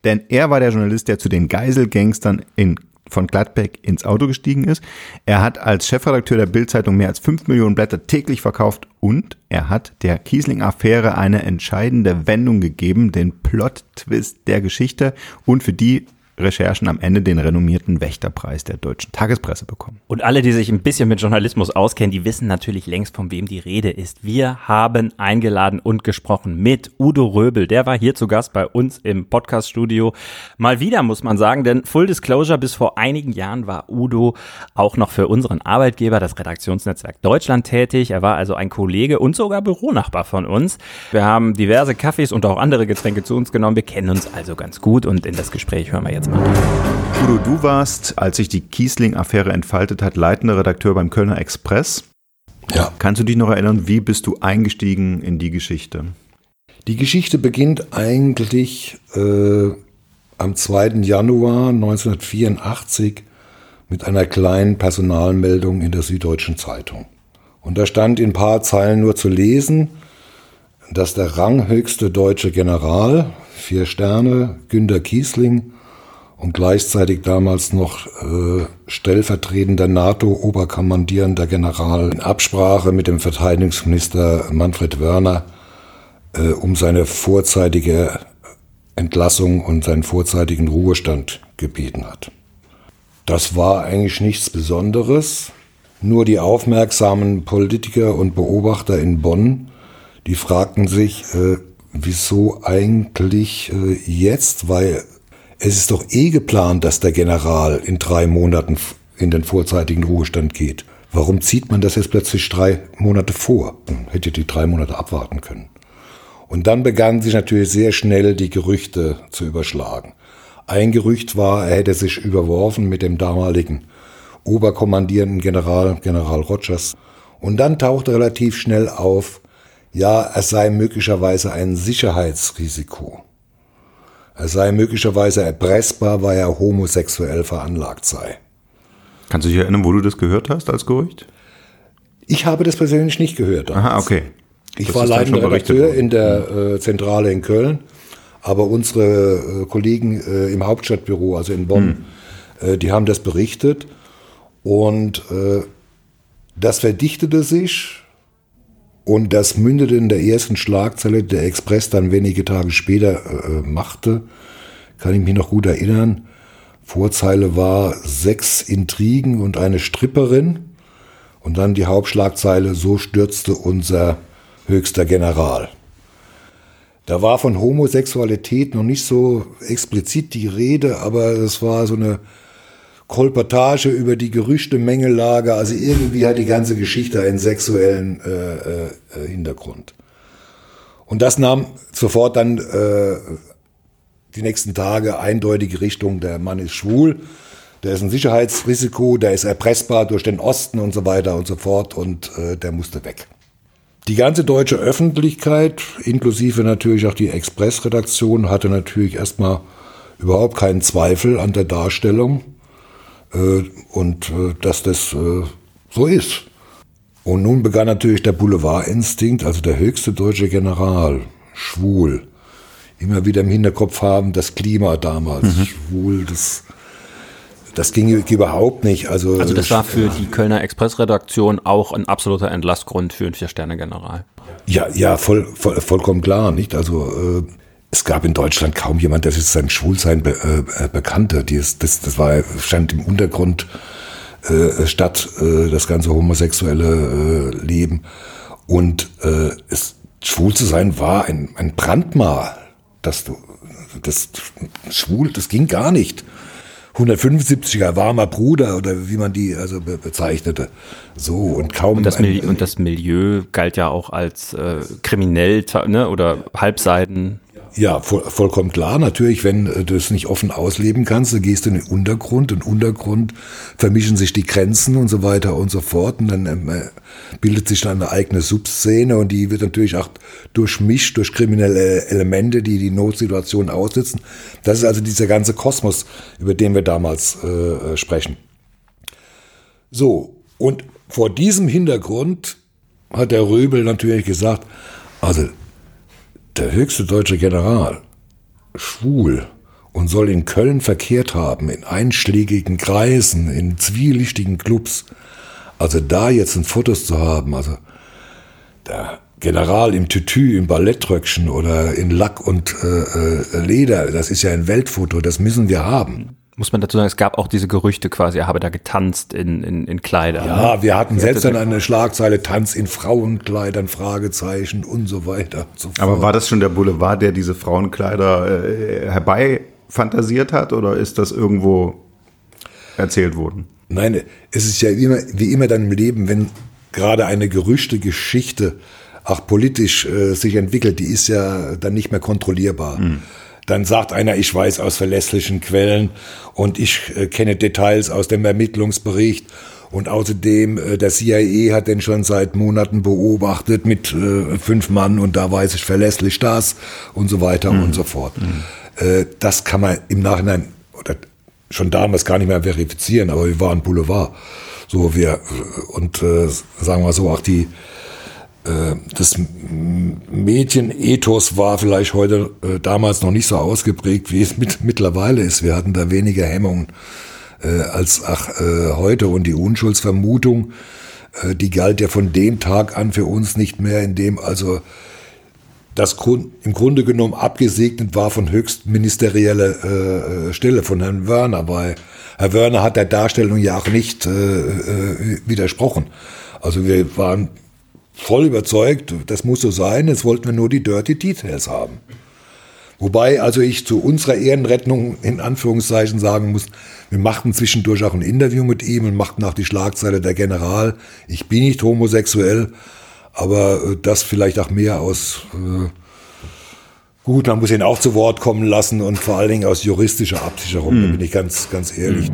Denn er war der Journalist, der zu den Geiselgangstern in von Gladbeck ins Auto gestiegen ist. Er hat als Chefredakteur der Bildzeitung mehr als fünf Millionen Blätter täglich verkauft und er hat der Kiesling-Affäre eine entscheidende Wendung gegeben, den Plot-Twist der Geschichte und für die Recherchen am Ende den renommierten Wächterpreis der deutschen Tagespresse bekommen.
Und alle, die sich ein bisschen mit Journalismus auskennen, die wissen natürlich längst, von wem die Rede ist. Wir haben eingeladen und gesprochen mit Udo Röbel. Der war hier zu Gast bei uns im Podcaststudio. Mal wieder, muss man sagen, denn Full Disclosure, bis vor einigen Jahren war Udo auch noch für unseren Arbeitgeber, das Redaktionsnetzwerk Deutschland, tätig. Er war also ein Kollege und sogar Büronachbar von uns. Wir haben diverse Kaffees und auch andere Getränke zu uns genommen. Wir kennen uns also ganz gut und in das Gespräch hören wir jetzt
Udo, du warst, als sich die Kiesling-Affäre entfaltet hat, leitender Redakteur beim Kölner Express.
Ja.
Kannst du dich noch erinnern, wie bist du eingestiegen in die Geschichte?
Die Geschichte beginnt eigentlich äh, am 2. Januar 1984 mit einer kleinen Personalmeldung in der Süddeutschen Zeitung. Und da stand in ein paar Zeilen nur zu lesen, dass der ranghöchste deutsche General, vier Sterne, Günter Kiesling, und gleichzeitig damals noch äh, stellvertretender NATO-Oberkommandierender General in Absprache mit dem Verteidigungsminister Manfred Wörner äh, um seine vorzeitige Entlassung und seinen vorzeitigen Ruhestand gebeten hat. Das war eigentlich nichts Besonderes, nur die aufmerksamen Politiker und Beobachter in Bonn, die fragten sich, äh, wieso eigentlich äh, jetzt, weil es ist doch eh geplant, dass der General in drei Monaten in den vorzeitigen Ruhestand geht. Warum zieht man das jetzt plötzlich drei Monate vor? Man hätte die drei Monate abwarten können. Und dann begannen sich natürlich sehr schnell die Gerüchte zu überschlagen. Ein Gerücht war, er hätte sich überworfen mit dem damaligen oberkommandierenden General, General Rogers. Und dann tauchte relativ schnell auf, ja, es sei möglicherweise ein Sicherheitsrisiko. Er sei möglicherweise erpressbar, weil er homosexuell veranlagt sei.
Kannst du dich erinnern, wo du das gehört hast als Gerücht?
Ich habe das persönlich nicht gehört.
Damals. Aha, okay.
Ich das war leitender Redakteur in der äh, Zentrale in Köln, aber unsere äh, Kollegen äh, im Hauptstadtbüro, also in Bonn, hm. die haben das berichtet und äh, das verdichtete sich und das mündete in der ersten Schlagzeile, der Express dann wenige Tage später äh, machte, kann ich mich noch gut erinnern. Vorzeile war sechs Intrigen und eine Stripperin. Und dann die Hauptschlagzeile, so stürzte unser höchster General. Da war von Homosexualität noch nicht so explizit die Rede, aber es war so eine Kolportage über die Gerüchte-Mengelage. Also irgendwie hat die ganze Geschichte einen sexuellen äh, äh, Hintergrund. Und das nahm sofort dann äh, die nächsten Tage eindeutige Richtung, der Mann ist schwul, der ist ein Sicherheitsrisiko, der ist erpressbar durch den Osten und so weiter und so fort und äh, der musste weg. Die ganze deutsche Öffentlichkeit, inklusive natürlich auch die Express-Redaktion, hatte natürlich erstmal überhaupt keinen Zweifel an der Darstellung und äh, dass das äh, so ist. Und nun begann natürlich der Boulevardinstinkt, also der höchste deutsche General, schwul, immer wieder im Hinterkopf haben, das Klima damals, mhm. schwul, das, das ging überhaupt nicht. Also,
also das war für die Kölner Expressredaktion auch ein absoluter Entlastgrund für einen Vier-Sterne-General.
Ja, ja, voll, voll, vollkommen klar, nicht? Also äh, es gab in Deutschland kaum jemand, der sich sein Schwulsein be, äh, bekannte. Dies, das, das war, stand im Untergrund äh, statt, äh, das ganze homosexuelle äh, Leben. Und äh, es, schwul zu sein war ein, ein Brandmal. Dass du, das, schwul, das ging gar nicht. 175er warmer Bruder oder wie man die also be bezeichnete. So und kaum.
Und das, Mil und das Milieu galt ja auch als äh, kriminell ne, oder Halbseiten.
Ja, voll, vollkommen klar. Natürlich, wenn äh, du es nicht offen ausleben kannst, dann gehst du in den Untergrund. Und Untergrund vermischen sich die Grenzen und so weiter und so fort. Und dann ähm, äh, bildet sich dann eine eigene Subszene und die wird natürlich auch durchmischt durch kriminelle Elemente, die die Notsituation aussitzen. Das ist also dieser ganze Kosmos, über den wir damals äh, sprechen. So, und vor diesem Hintergrund hat der Röbel natürlich gesagt, also der höchste deutsche General, schwul und soll in Köln verkehrt haben, in einschlägigen Kreisen, in zwielichtigen Clubs. Also da jetzt ein Fotos zu haben, also der General im Tütü, im Ballettröckchen oder in Lack und äh, äh, Leder, das ist ja ein Weltfoto, das müssen wir haben
muss man dazu sagen, es gab auch diese Gerüchte quasi, er habe da getanzt in, in, in Kleidern.
Ja, ne? wir hatten selbst dann eine Schlagzeile Tanz in Frauenkleidern, Fragezeichen und so weiter.
So Aber war das schon der Boulevard, der diese Frauenkleider äh, herbei fantasiert hat oder ist das irgendwo erzählt worden?
Nein, es ist ja immer, wie immer dann im Leben, wenn gerade eine gerüchte Geschichte auch politisch äh, sich entwickelt, die ist ja dann nicht mehr kontrollierbar. Mhm. Dann sagt einer, ich weiß aus verlässlichen Quellen und ich äh, kenne Details aus dem Ermittlungsbericht. Und außerdem, äh, der CIA hat den schon seit Monaten beobachtet mit äh, fünf Mann und da weiß ich verlässlich das und so weiter mhm. und so fort. Mhm. Äh, das kann man im Nachhinein oder schon damals gar nicht mehr verifizieren, aber wir waren Boulevard. So wir äh, und äh, sagen wir so auch die das Medienethos war vielleicht heute äh, damals noch nicht so ausgeprägt, wie es mit, mittlerweile ist. Wir hatten da weniger Hemmungen äh, als ach, äh, heute und die Unschuldsvermutung, äh, die galt ja von dem Tag an für uns nicht mehr, in dem also das Grund, im Grunde genommen abgesegnet war von höchst ministerieller äh, Stelle von Herrn Wörner, weil Herr Wörner hat der Darstellung ja auch nicht äh, äh, widersprochen. Also wir waren voll überzeugt, das muss so sein, jetzt wollten wir nur die Dirty Details haben. Wobei also ich zu unserer Ehrenrettung in Anführungszeichen sagen muss, wir machten zwischendurch auch ein Interview mit ihm und machten auch die Schlagzeile der General, ich bin nicht homosexuell, aber äh, das vielleicht auch mehr aus, äh, gut, man muss ihn auch zu Wort kommen lassen und vor allen Dingen aus juristischer Absicherung, hm. da bin ich ganz, ganz ehrlich.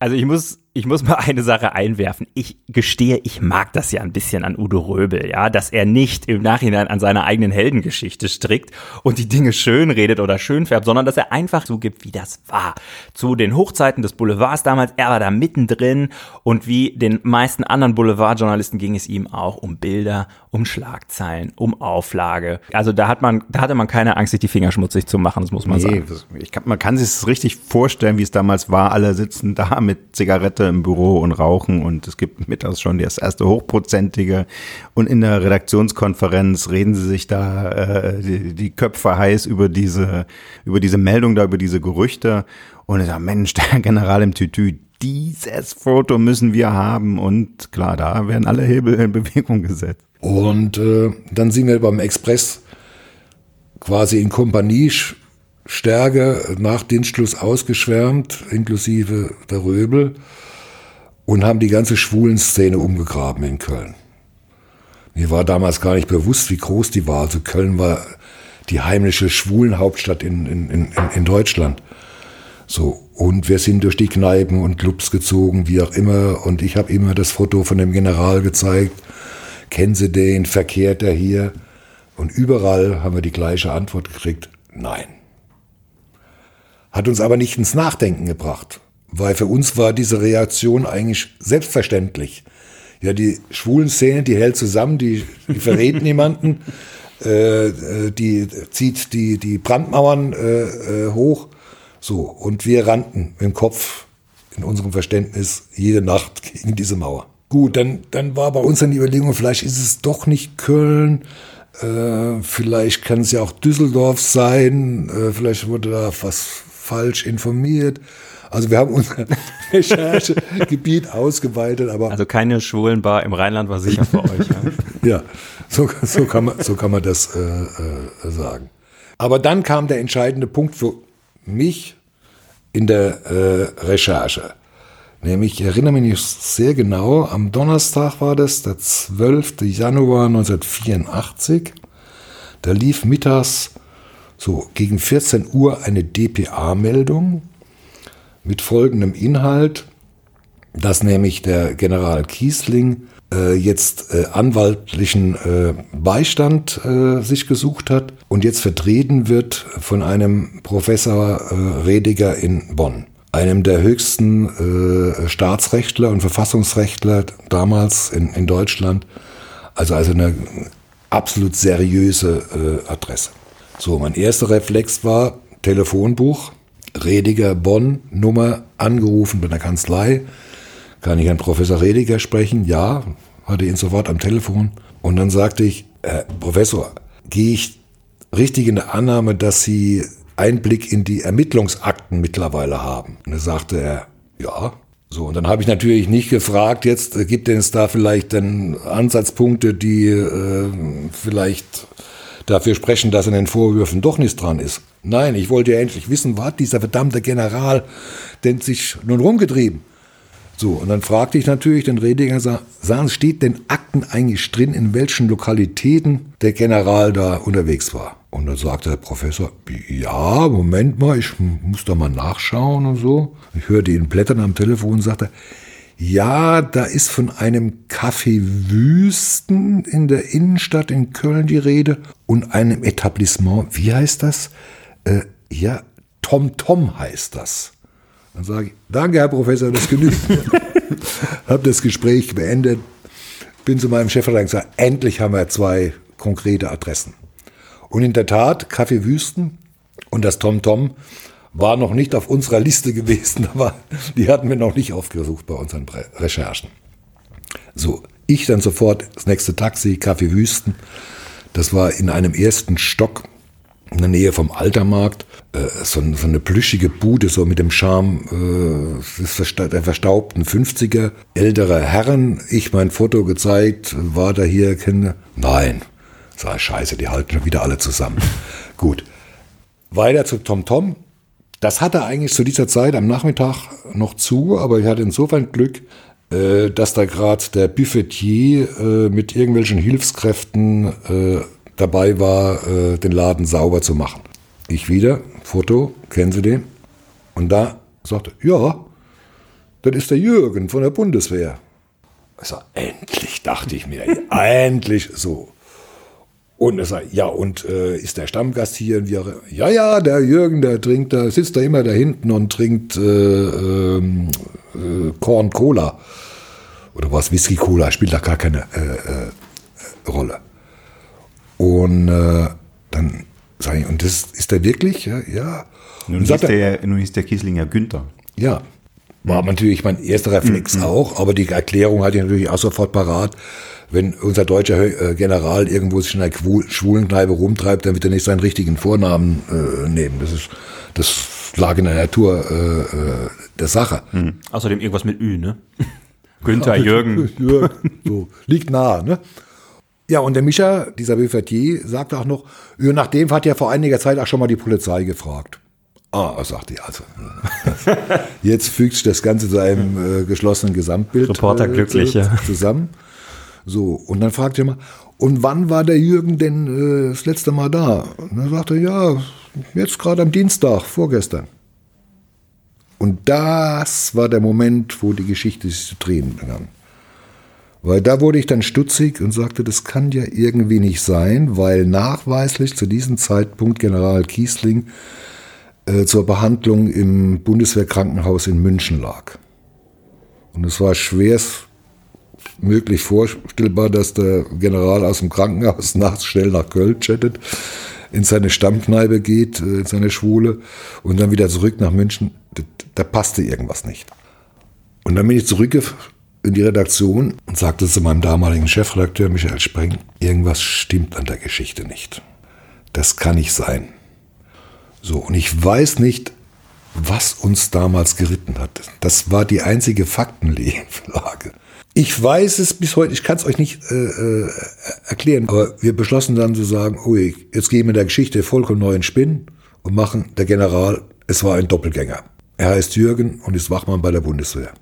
Also ich muss ich muss mal eine Sache einwerfen. Ich gestehe, ich mag das ja ein bisschen an Udo Röbel, ja, dass er nicht im Nachhinein an seiner eigenen Heldengeschichte strickt und die Dinge schön redet oder schön färbt, sondern dass er einfach zugibt, wie das war. Zu den Hochzeiten des Boulevards damals, er war da mittendrin und wie den meisten anderen Boulevardjournalisten ging es ihm auch um Bilder, um Schlagzeilen, um Auflage. Also da hat man, da hatte man keine Angst, sich die Finger schmutzig zu machen, das muss man nee, sagen.
Ich kann, man kann sich das richtig vorstellen, wie es damals war. Alle sitzen da mit Zigarette im Büro und rauchen und es gibt mittags schon das erste Hochprozentige und in der Redaktionskonferenz reden sie sich da äh, die, die Köpfe heiß über diese, über diese Meldung da, über diese Gerüchte und ich sage, Mensch, der General im Tütü, dieses Foto müssen wir haben und klar, da werden alle Hebel in Bewegung gesetzt.
Und äh, dann sind wir beim Express quasi in Kompanie Stärke nach Dienstschluss ausgeschwärmt, inklusive der Röbel und haben die ganze schwulen Szene umgegraben in Köln. Mir war damals gar nicht bewusst, wie groß die war. Also Köln war die heimliche Schwulenhauptstadt in, in, in, in Deutschland. So, und wir sind durch die Kneipen und Clubs gezogen, wie auch immer. Und ich habe immer das Foto von dem General gezeigt. Kennen Sie den? Verkehrt er hier? Und überall haben wir die gleiche Antwort gekriegt. Nein. Hat uns aber nicht ins Nachdenken gebracht. Weil für uns war diese Reaktion eigentlich selbstverständlich. Ja, die schwulen Szene, die hält zusammen, die, die verrät niemanden, äh, äh, die zieht die, die Brandmauern äh, äh, hoch. So, und wir rannten im Kopf, in unserem Verständnis, jede Nacht gegen diese Mauer. Gut, dann, dann war bei uns dann die Überlegung, vielleicht ist es doch nicht Köln, äh, vielleicht kann es ja auch Düsseldorf sein, äh, vielleicht wurde da was falsch informiert. Also wir haben unser Recherchegebiet ausgeweitet, aber.
Also keine Schwulenbar im Rheinland war sicher für euch.
Ja, ja so, so, kann man, so kann man das äh, äh, sagen. Aber dann kam der entscheidende Punkt für mich in der äh, Recherche. Nämlich, ich erinnere mich sehr genau, am Donnerstag war das, der 12. Januar 1984. Da lief mittags so gegen 14 Uhr eine DPA-Meldung mit folgendem Inhalt, dass nämlich der General Kiesling äh, jetzt äh, anwaltlichen äh, Beistand äh, sich gesucht hat und jetzt vertreten wird von einem Professor äh, Rediger in Bonn einem der höchsten äh, Staatsrechtler und Verfassungsrechtler damals in, in Deutschland. Also, also eine absolut seriöse Adresse. So, mein erster Reflex war Telefonbuch, Rediger Bonn, Nummer, angerufen bei der Kanzlei. Kann ich Herrn Professor Rediger sprechen? Ja, hatte ihn sofort am Telefon. Und dann sagte ich, Herr Professor, gehe ich richtig in der Annahme, dass Sie Einblick in die Ermittlungsakten mittlerweile haben. Und da sagte er, ja. So, und dann habe ich natürlich nicht gefragt, jetzt äh, gibt es da vielleicht dann Ansatzpunkte, die äh, vielleicht dafür sprechen, dass in den Vorwürfen doch nichts dran ist. Nein, ich wollte ja endlich wissen, was dieser verdammte General denn sich nun rumgetrieben? So, und dann fragte ich natürlich den Rediger, sagen, steht denn Akten eigentlich drin, in welchen Lokalitäten der General da unterwegs war? Und dann sagte der Professor, ja, Moment mal, ich muss da mal nachschauen und so. Ich hörte ihn blättern am Telefon und sagte, ja, da ist von einem Café Wüsten in der Innenstadt in Köln die Rede und einem Etablissement, wie heißt das? Äh, ja, Tom Tom heißt das. Dann sage ich, danke, Herr Professor, das genügt. Habe das Gespräch beendet, bin zu meinem Chefredakteur und gesagt, endlich haben wir zwei konkrete Adressen. Und in der Tat, Kaffee Wüsten und das Tom Tom war noch nicht auf unserer Liste gewesen, aber die hatten wir noch nicht aufgesucht bei unseren Recherchen. So, ich dann sofort das nächste Taxi, Kaffee Wüsten. Das war in einem ersten Stock in der Nähe vom Altermarkt. Äh, so, so, eine plüschige Bude, so mit dem Charme äh, der verstaubten 50er. Ältere Herren, ich mein Foto gezeigt, war da hier, kenne. Nein, Sag scheiße, die halten schon wieder alle zusammen. Gut. Weiter zu Tom Tom. Das hatte eigentlich zu dieser Zeit am Nachmittag noch zu, aber ich hatte insofern Glück, äh, dass da gerade der Buffetier äh, mit irgendwelchen Hilfskräften äh, dabei war, den Laden sauber zu machen. Ich wieder, Foto, kennen Sie den? Und da sagte, ja, das ist der Jürgen von der Bundeswehr. Ich sag, endlich, dachte ich mir, endlich so. Und er sagt, ja, und äh, ist der Stammgast hier? Und wir, ja, ja, der Jürgen, der trinkt, der sitzt da immer da hinten und trinkt äh, ähm, äh, Korn Cola. Oder was, Whisky Cola, spielt da gar keine äh, äh, Rolle. Und äh, dann sage ich, und das ist der wirklich? Ja. ja.
Nun, hieß der, nun hieß der Kieslinger Günther.
Ja, war natürlich mein erster Reflex mhm. auch, aber die Erklärung hatte ich natürlich auch sofort parat wenn unser deutscher äh, General irgendwo sich in einer schwulen Kneipe rumtreibt, dann wird er nicht seinen richtigen Vornamen äh, nehmen. Das ist, das lag in der Natur äh, äh der Sache.
Mhm. Außerdem irgendwas mit Ü, ne? Günther, Jürgen.
Jürgen. So, liegt nah, ne? Ja, und der Micha, dieser Buffetier, sagte auch noch, nach dem hat ja vor einiger Zeit auch schon mal die Polizei gefragt. Ah, sagte ich also. Jetzt fügt sich das Ganze zu einem äh, geschlossenen Gesamtbild
Reporter äh, glücklich, ja.
zusammen. So, und dann fragte er mal, und wann war der Jürgen denn äh, das letzte Mal da? Und dann sagte er, ja, jetzt gerade am Dienstag, vorgestern. Und das war der Moment, wo die Geschichte sich zu drehen begann. Weil da wurde ich dann stutzig und sagte, das kann ja irgendwie nicht sein, weil nachweislich zu diesem Zeitpunkt General Kiesling äh, zur Behandlung im Bundeswehrkrankenhaus in München lag. Und es war schwerst möglich vorstellbar, dass der General aus dem Krankenhaus nachts schnell nach Köln chattet, in seine Stammkneipe geht, äh, in seine Schwule und dann wieder zurück nach München. Da, da passte irgendwas nicht. Und dann bin ich zurück in die Redaktion und sagte zu meinem damaligen Chefredakteur Michael Spreng, irgendwas stimmt an der Geschichte nicht. Das kann nicht sein. So, und ich weiß nicht, was uns damals geritten hat. Das war die einzige Faktenlage. Ich weiß es bis heute, ich kann es euch nicht äh, äh, erklären, aber wir beschlossen dann zu sagen, oh, jetzt gehen wir der Geschichte vollkommen neuen Spin und machen der General, es war ein Doppelgänger. Er heißt Jürgen und ist Wachmann bei der Bundeswehr.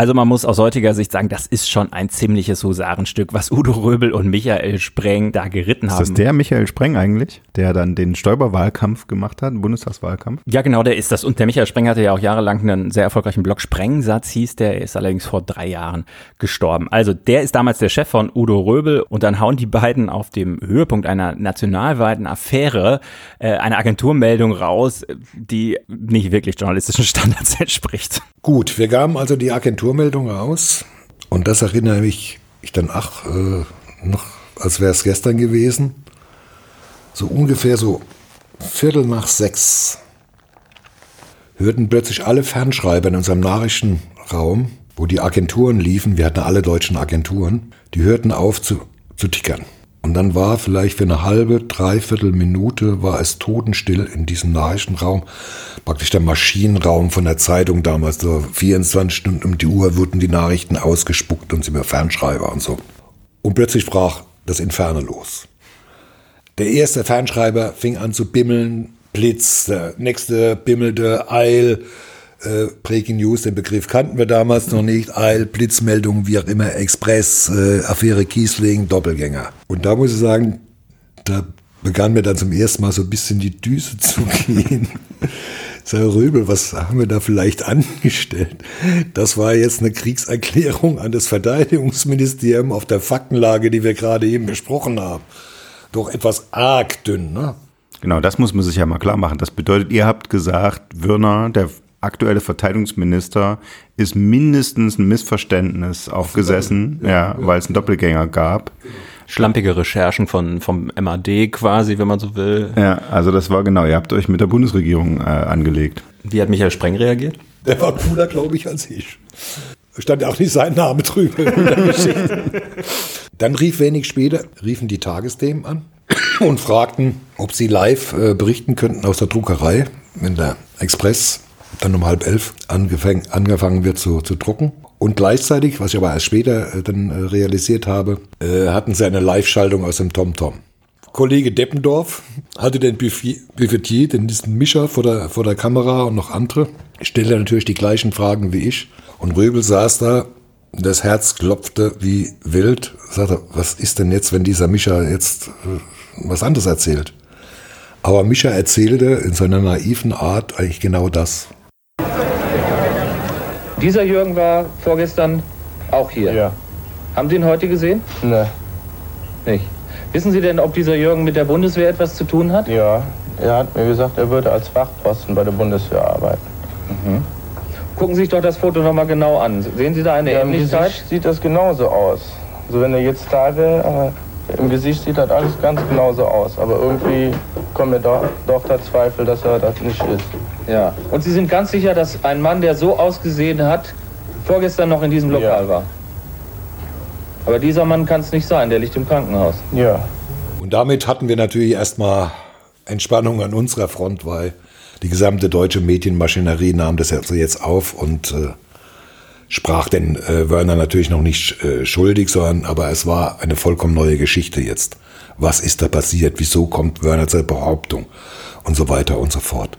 Also man muss aus heutiger Sicht sagen, das ist schon ein ziemliches Husarenstück, was Udo Röbel und Michael Spreng da geritten haben.
Ist das der Michael Spreng eigentlich, der dann den Stoiber-Wahlkampf gemacht hat, den Bundestagswahlkampf?
Ja, genau, der ist das. Und der Michael Spreng hatte ja auch jahrelang einen sehr erfolgreichen Blog. Sprengsatz hieß der, er ist allerdings vor drei Jahren gestorben. Also der ist damals der Chef von Udo Röbel und dann hauen die beiden auf dem Höhepunkt einer nationalweiten Affäre äh, eine Agenturmeldung raus, die nicht wirklich journalistischen Standards entspricht.
Gut, wir gaben also die Agenturmeldung aus. Und das erinnere mich ich dann, ach, äh, noch, als wäre es gestern gewesen, so ungefähr so Viertel nach sechs hörten plötzlich alle Fernschreiber in unserem Nachrichtenraum, wo die Agenturen liefen, wir hatten alle deutschen Agenturen, die hörten auf zu, zu tickern. Und dann war vielleicht für eine halbe, dreiviertel Minute war es totenstill in diesem Nachrichtenraum. Praktisch der Maschinenraum von der Zeitung damals. So 24 Stunden um die Uhr wurden die Nachrichten ausgespuckt und sie mir Fernschreiber und so. Und plötzlich brach das Inferno los. Der erste Fernschreiber fing an zu bimmeln, Blitz, der nächste bimmelte Eil, äh, Breaking News, den Begriff kannten wir damals noch nicht. Eil, Blitzmeldung, wie auch immer, Express, äh, Affäre Kiesling, Doppelgänger. Und da muss ich sagen, da begann mir dann zum ersten Mal so ein bisschen die Düse zu gehen. Sag Röbel, was haben wir da vielleicht angestellt? Das war jetzt eine Kriegserklärung an das Verteidigungsministerium auf der Faktenlage, die wir gerade eben besprochen haben. Doch etwas arg dünn, ne?
Genau, das muss man sich ja mal klar machen. Das bedeutet, ihr habt gesagt, Würner, der aktuelle Verteidigungsminister ist mindestens ein Missverständnis aufgesessen, ja, weil es einen Doppelgänger gab.
Schlampige Recherchen von, vom MAD quasi, wenn man so will.
Ja, also das war genau, ihr habt euch mit der Bundesregierung äh, angelegt.
Wie hat Michael Spreng reagiert?
Der war cooler, glaube ich, als ich. Stand ja auch nicht sein Name drüber in der Geschichte. Dann rief wenig später, riefen die Tagesthemen an und fragten, ob sie live äh, berichten könnten aus der Druckerei, wenn der Express dann um halb elf angefangen, angefangen wird zu, zu drucken. Und gleichzeitig, was ich aber erst später äh, dann äh, realisiert habe, äh, hatten sie eine Live-Schaltung aus dem TomTom. Kollege Deppendorf hatte den Buffetier, den Mischer vor der, vor der Kamera und noch andere, stellte natürlich die gleichen Fragen wie ich. Und Röbel saß da, das Herz klopfte wie wild, sagte, was ist denn jetzt, wenn dieser Mischer jetzt was anderes erzählt? Aber Mischer erzählte in seiner naiven Art eigentlich genau das.
Dieser Jürgen war vorgestern auch hier.
Ja.
Haben Sie ihn heute gesehen?
Ne.
Nicht. Wissen Sie denn, ob dieser Jürgen mit der Bundeswehr etwas zu tun hat?
Ja, er hat mir gesagt, er würde als Wachposten bei der Bundeswehr arbeiten.
Mhm. Gucken Sie sich doch das Foto nochmal genau an. Sehen Sie da eine
ja,
Ähnlichkeit?
Im Gesicht sieht das genauso aus. Also wenn er jetzt da wäre, im Gesicht sieht das alles ganz genauso aus. Aber irgendwie kommen mir doch, doch der Zweifel, dass er das nicht ist.
Ja. Und Sie sind ganz sicher, dass ein Mann, der so ausgesehen hat, vorgestern noch in diesem Lokal
Ja.
war? Aber dieser Mann kann es nicht sein, der liegt im Krankenhaus.
Ja.
Und damit hatten wir natürlich erstmal Entspannung an unserer Front, weil die gesamte deutsche Medienmaschinerie nahm das also jetzt auf und äh, sprach den äh, Werner natürlich noch nicht äh, schuldig, sondern aber es war eine vollkommen neue Geschichte jetzt. Was ist da passiert? Wieso kommt Werner zur Behauptung? Und so weiter und so fort.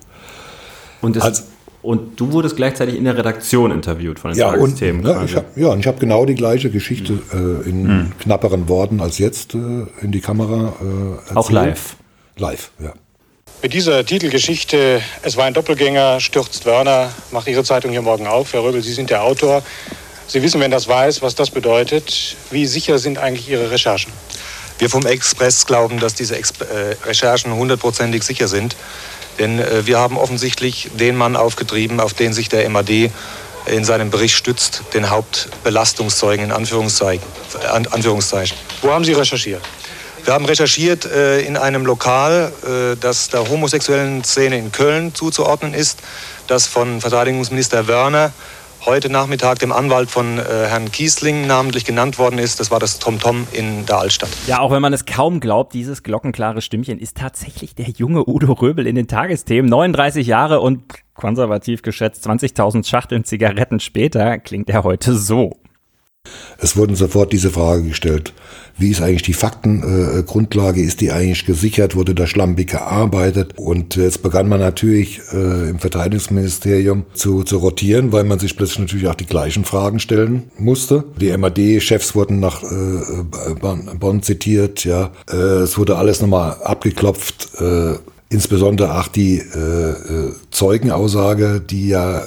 Und, es,
Also-
und du wurdest gleichzeitig in der Redaktion interviewt von den
Ja, und
Tagesthemen.
ja,
quasi.
ich hab, ja, und ich habe genau die gleiche Geschichte äh, in
Hm.
knapperen Worten als jetzt äh, in die Kamera äh, erzählt.
Auch live.
Live, ja.
Mit dieser Titelgeschichte, es war ein Doppelgänger, stürzt Werner, macht Ihre Zeitung hier morgen auf. Herr Röbel, Sie sind der Autor. Sie wissen, wenn das weiß, was das bedeutet. Wie sicher sind eigentlich Ihre Recherchen?
Wir vom Express glauben, dass diese Exp äh, Recherchen hundertprozentig sicher sind. Denn äh, wir haben offensichtlich den Mann aufgetrieben, auf den sich der MAD in seinem Bericht stützt, den Hauptbelastungszeugen in Anführungszeichen. An, Anführungszeichen.
Wo haben Sie recherchiert?
Wir haben recherchiert äh, in einem Lokal, äh, das der homosexuellen Szene in Köln zuzuordnen ist, das von Verteidigungsminister Wörner heute Nachmittag dem Anwalt von äh, Herrn Kiesling namentlich genannt worden ist. Das war das TomTom in der Altstadt.
Ja, auch wenn man es kaum glaubt, dieses glockenklare Stimmchen ist tatsächlich der junge Udo Röbel in den Tagesthemen. 39 Jahre und konservativ geschätzt 20.000 Schachteln Zigaretten später klingt er heute so.
Es wurden sofort diese Frage gestellt, wie ist eigentlich die Faktengrundlage, äh, ist die eigentlich gesichert, wurde da schlampig gearbeitet? Und jetzt begann man natürlich äh, im Verteidigungsministerium zu, zu rotieren, weil man sich plötzlich natürlich auch die gleichen Fragen stellen musste. Die MAD-Chefs wurden nach äh, Bonn zitiert, ja, äh, es wurde alles nochmal abgeklopft, äh, insbesondere auch die äh, äh Zeugenaussage, die ja äh,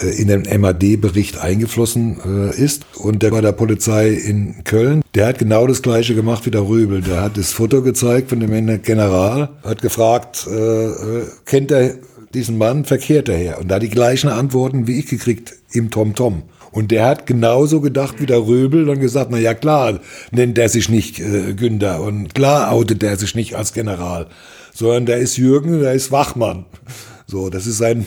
in den MAD-Bericht eingeflossen äh, ist. Und der bei der Polizei in Köln, der hat genau das gleiche gemacht wie der Röbel. Der hat das Foto gezeigt von dem General, hat gefragt, äh, äh, kennt er diesen Mann, verkehrt er her? Und da die gleichen Antworten wie ich gekriegt im TomTom. -Tom. Und der hat genauso gedacht wie der Röbel und gesagt, na ja klar, nennt er sich nicht äh, Günther und klar outet er sich nicht als General, sondern der ist Jürgen, der ist Wachmann. So, das ist sein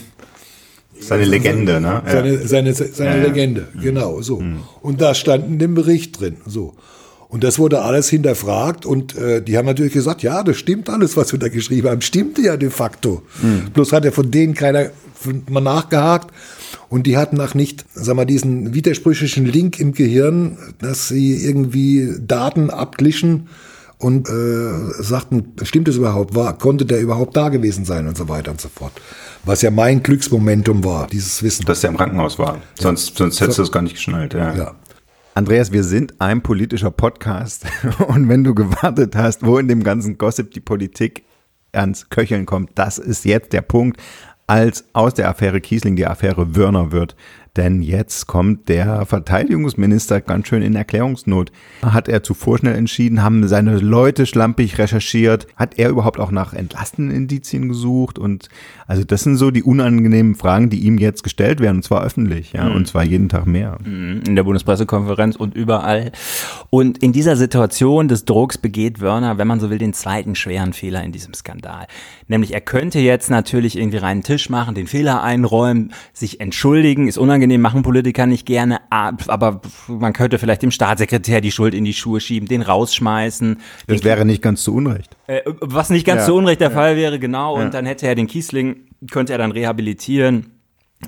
seine Legende, ne?
Seine, seine, seine ja. Legende, genau, so. Mhm. Und da stand in dem Bericht drin, so. Und das wurde alles hinterfragt und äh, die haben natürlich gesagt, ja, das stimmt alles, was wir da geschrieben haben, stimmte ja de facto. Mhm. Bloß hat ja von denen keiner mal nachgehakt und die hatten auch nicht, sag mal, diesen widersprüchlichen Link im Gehirn, dass sie irgendwie Daten abglichen und äh, sagten, stimmt das überhaupt? War, konnte der überhaupt da gewesen sein und so weiter und so fort. Was ja mein Glücksmomentum war, dieses Wissen.
Dass er im Krankenhaus war. Sonst, sonst hättest du es gar nicht geschnallt. Ja. ja. Andreas, wir sind ein politischer Podcast und wenn du gewartet hast, wo in dem ganzen Gossip die Politik ans Köcheln kommt, das ist jetzt der Punkt, als aus der Affäre Kiesling die Affäre Wörner wird. Denn jetzt kommt der Verteidigungsminister ganz schön in Erklärungsnot. Hat er zu vorschnell entschieden? Haben seine Leute schlampig recherchiert? Hat er überhaupt auch nach entlastenden Indizien gesucht? Und also das sind so die unangenehmen Fragen, die ihm jetzt gestellt werden, und zwar öffentlich, ja, mhm. und zwar jeden Tag mehr.
Mhm. In der Bundespressekonferenz und überall. Und in dieser Situation des Drucks begeht Wörner, wenn man so will, den zweiten schweren Fehler in diesem Skandal. Nämlich er könnte jetzt natürlich irgendwie reinen Tisch machen, den Fehler einräumen, sich entschuldigen, ist unangenehm, machen Politiker nicht gerne, aber man könnte vielleicht dem Staatssekretär die Schuld in die Schuhe schieben, den rausschmeißen.
Das wäre nicht ganz zu Unrecht.
Äh, was nicht ganz ja. zu Unrecht der ja. Fall wäre, genau. Ja. Und dann hätte er den Kiesling könnte er dann rehabilitieren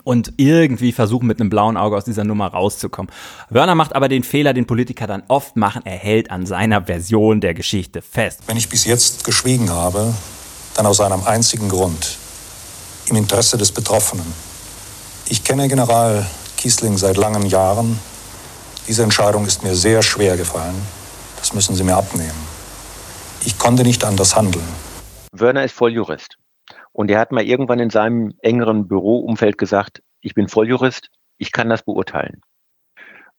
und irgendwie versuchen, mit einem blauen Auge aus dieser Nummer rauszukommen. Wörner macht aber den Fehler, den Politiker dann oft machen, er hält an seiner Version der Geschichte fest.
Wenn ich bis jetzt geschwiegen habe, dann aus einem einzigen Grund, im Interesse des Betroffenen. Ich kenne General Kiesling seit langen Jahren. Diese Entscheidung ist mir sehr schwer gefallen. Das müssen Sie mir abnehmen. Ich konnte nicht anders handeln.
Wörner ist Volljurist. Und er hat mal irgendwann in seinem engeren Büroumfeld gesagt, ich bin Volljurist, ich kann das beurteilen.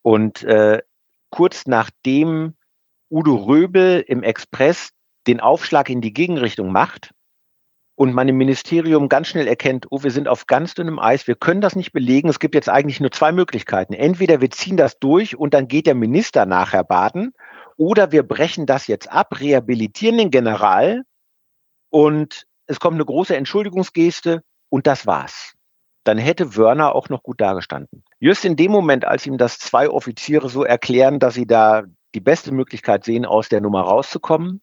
Und äh, kurz nachdem Udo Röbel im Express den Aufschlag in die Gegenrichtung macht und man im Ministerium ganz schnell erkennt, oh, wir sind auf ganz dünnem Eis, wir können das nicht belegen. Es gibt jetzt eigentlich nur zwei Möglichkeiten. Entweder wir ziehen das durch und dann geht der Minister nachher baden, oder wir brechen das jetzt ab, rehabilitieren den General und es kommt eine große Entschuldigungsgeste und das war's. Dann hätte Wörner auch noch gut dagestanden. Just in dem Moment, als ihm das zwei Offiziere so erklären, dass sie da die beste Möglichkeit sehen, aus der Nummer rauszukommen,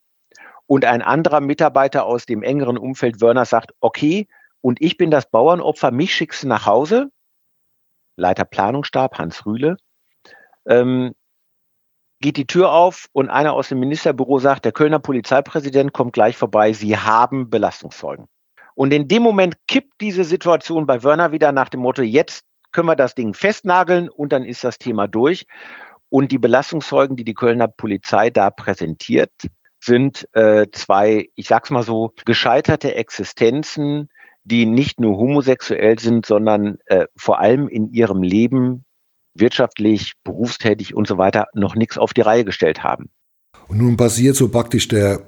und ein anderer Mitarbeiter aus dem engeren Umfeld Wörner sagt, okay, und ich bin das Bauernopfer, mich schickst du nach Hause. Leiter Planungsstab, Hans Rühle. Ähm, geht die Tür auf und einer aus dem Ministerbüro sagt, der Kölner Polizeipräsident kommt gleich vorbei, Sie haben Belastungszeugen. Und in dem Moment kippt diese Situation bei Wörner wieder nach dem Motto, jetzt können wir das Ding festnageln und dann ist das Thema durch. Und die Belastungszeugen, die die Kölner Polizei da präsentiert, sind äh, zwei, ich sag's mal so, gescheiterte Existenzen, die nicht nur homosexuell sind, sondern äh, vor allem in ihrem Leben wirtschaftlich, berufstätig und so weiter noch nichts auf die Reihe gestellt haben.
Und nun passiert so praktisch der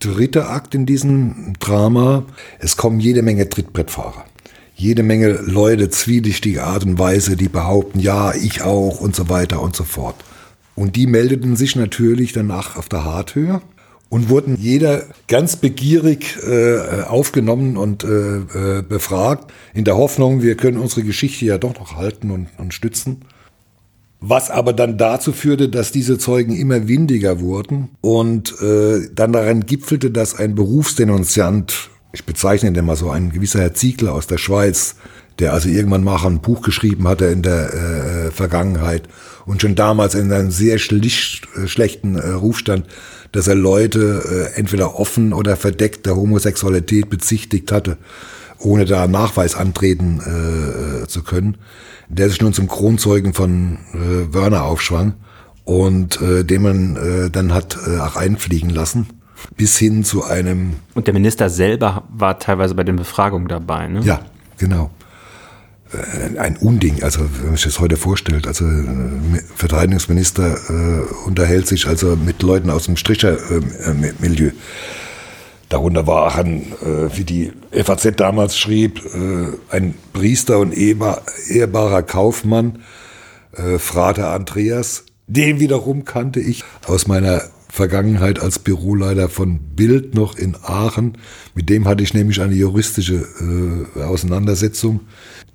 dritte Akt in diesem Drama. Es kommen jede Menge Trittbrettfahrer. Jede Menge Leute, zwielichtige Art und Weise, die behaupten, ja, ich auch und so weiter und so fort. Und die meldeten sich natürlich danach auf der Harthöhe und wurden jeder ganz begierig äh, aufgenommen und äh, äh, befragt, in der Hoffnung, wir können unsere Geschichte ja doch noch halten und, und stützen. Was aber dann dazu führte, dass diese Zeugen immer windiger wurden und äh, dann daran gipfelte, dass ein Berufsdenunziant, ich bezeichne den mal so, ein gewisser Herr Ziegler aus der Schweiz, der also irgendwann mal ein Buch geschrieben hatte in der äh, Vergangenheit und schon damals in einem sehr schlicht, äh, schlechten äh, Ruf stand, dass er Leute äh, entweder offen oder verdeckt der Homosexualität bezichtigt hatte, ohne da Nachweis antreten äh, zu können, der sich nun zum Kronzeugen von äh, Wörner aufschwang und äh, den man äh, dann hat äh, auch einfliegen lassen bis hin zu einem.
Und der Minister selber war teilweise bei den Befragungen dabei, ne?
Ja, genau. Äh, ein Unding, also wenn man sich das heute vorstellt, also äh, Verteidigungsminister äh, unterhält sich also mit Leuten aus dem Strichermilieu. Äh, Darunter war auch ein, äh, wie die FAZ damals schrieb, äh, ein Priester und ehrbarer Kaufmann, Frater Andreas. Den wiederum kannte ich aus meiner Vergangenheit als Büroleiter von Bild noch in Aachen. Mit dem hatte ich nämlich eine juristische äh, Auseinandersetzung.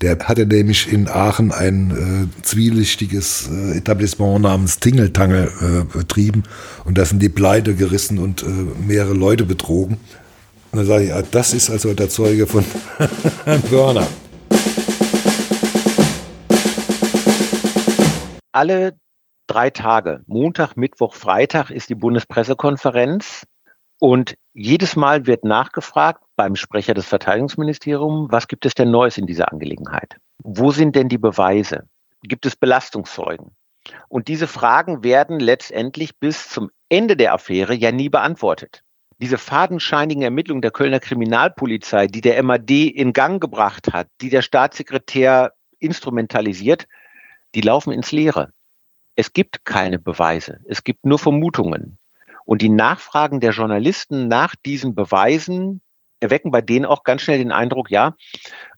Der hatte nämlich in Aachen ein äh, zwielichtiges äh, Etablissement namens Tingeltangel äh, betrieben und da sind die Pleite gerissen und äh, mehrere Leute betrogen. Und dann sage ich, ja, das ist also der Zeuge von Börner.
Alle drei Tage. Montag, Mittwoch, Freitag ist die Bundespressekonferenz. Und jedes Mal wird nachgefragt beim Sprecher des Verteidigungsministeriums, was gibt es denn Neues in dieser Angelegenheit? Wo sind denn die Beweise? Gibt es Belastungszeugen? Und diese Fragen werden letztendlich bis zum Ende der Affäre ja nie beantwortet. Diese fadenscheinigen Ermittlungen der Kölner Kriminalpolizei, die der MAD in Gang gebracht hat, die der Staatssekretär instrumentalisiert, die laufen ins Leere. Es gibt keine Beweise, es gibt nur Vermutungen. Und die Nachfragen der Journalisten nach diesen Beweisen erwecken bei denen auch ganz schnell den Eindruck, ja,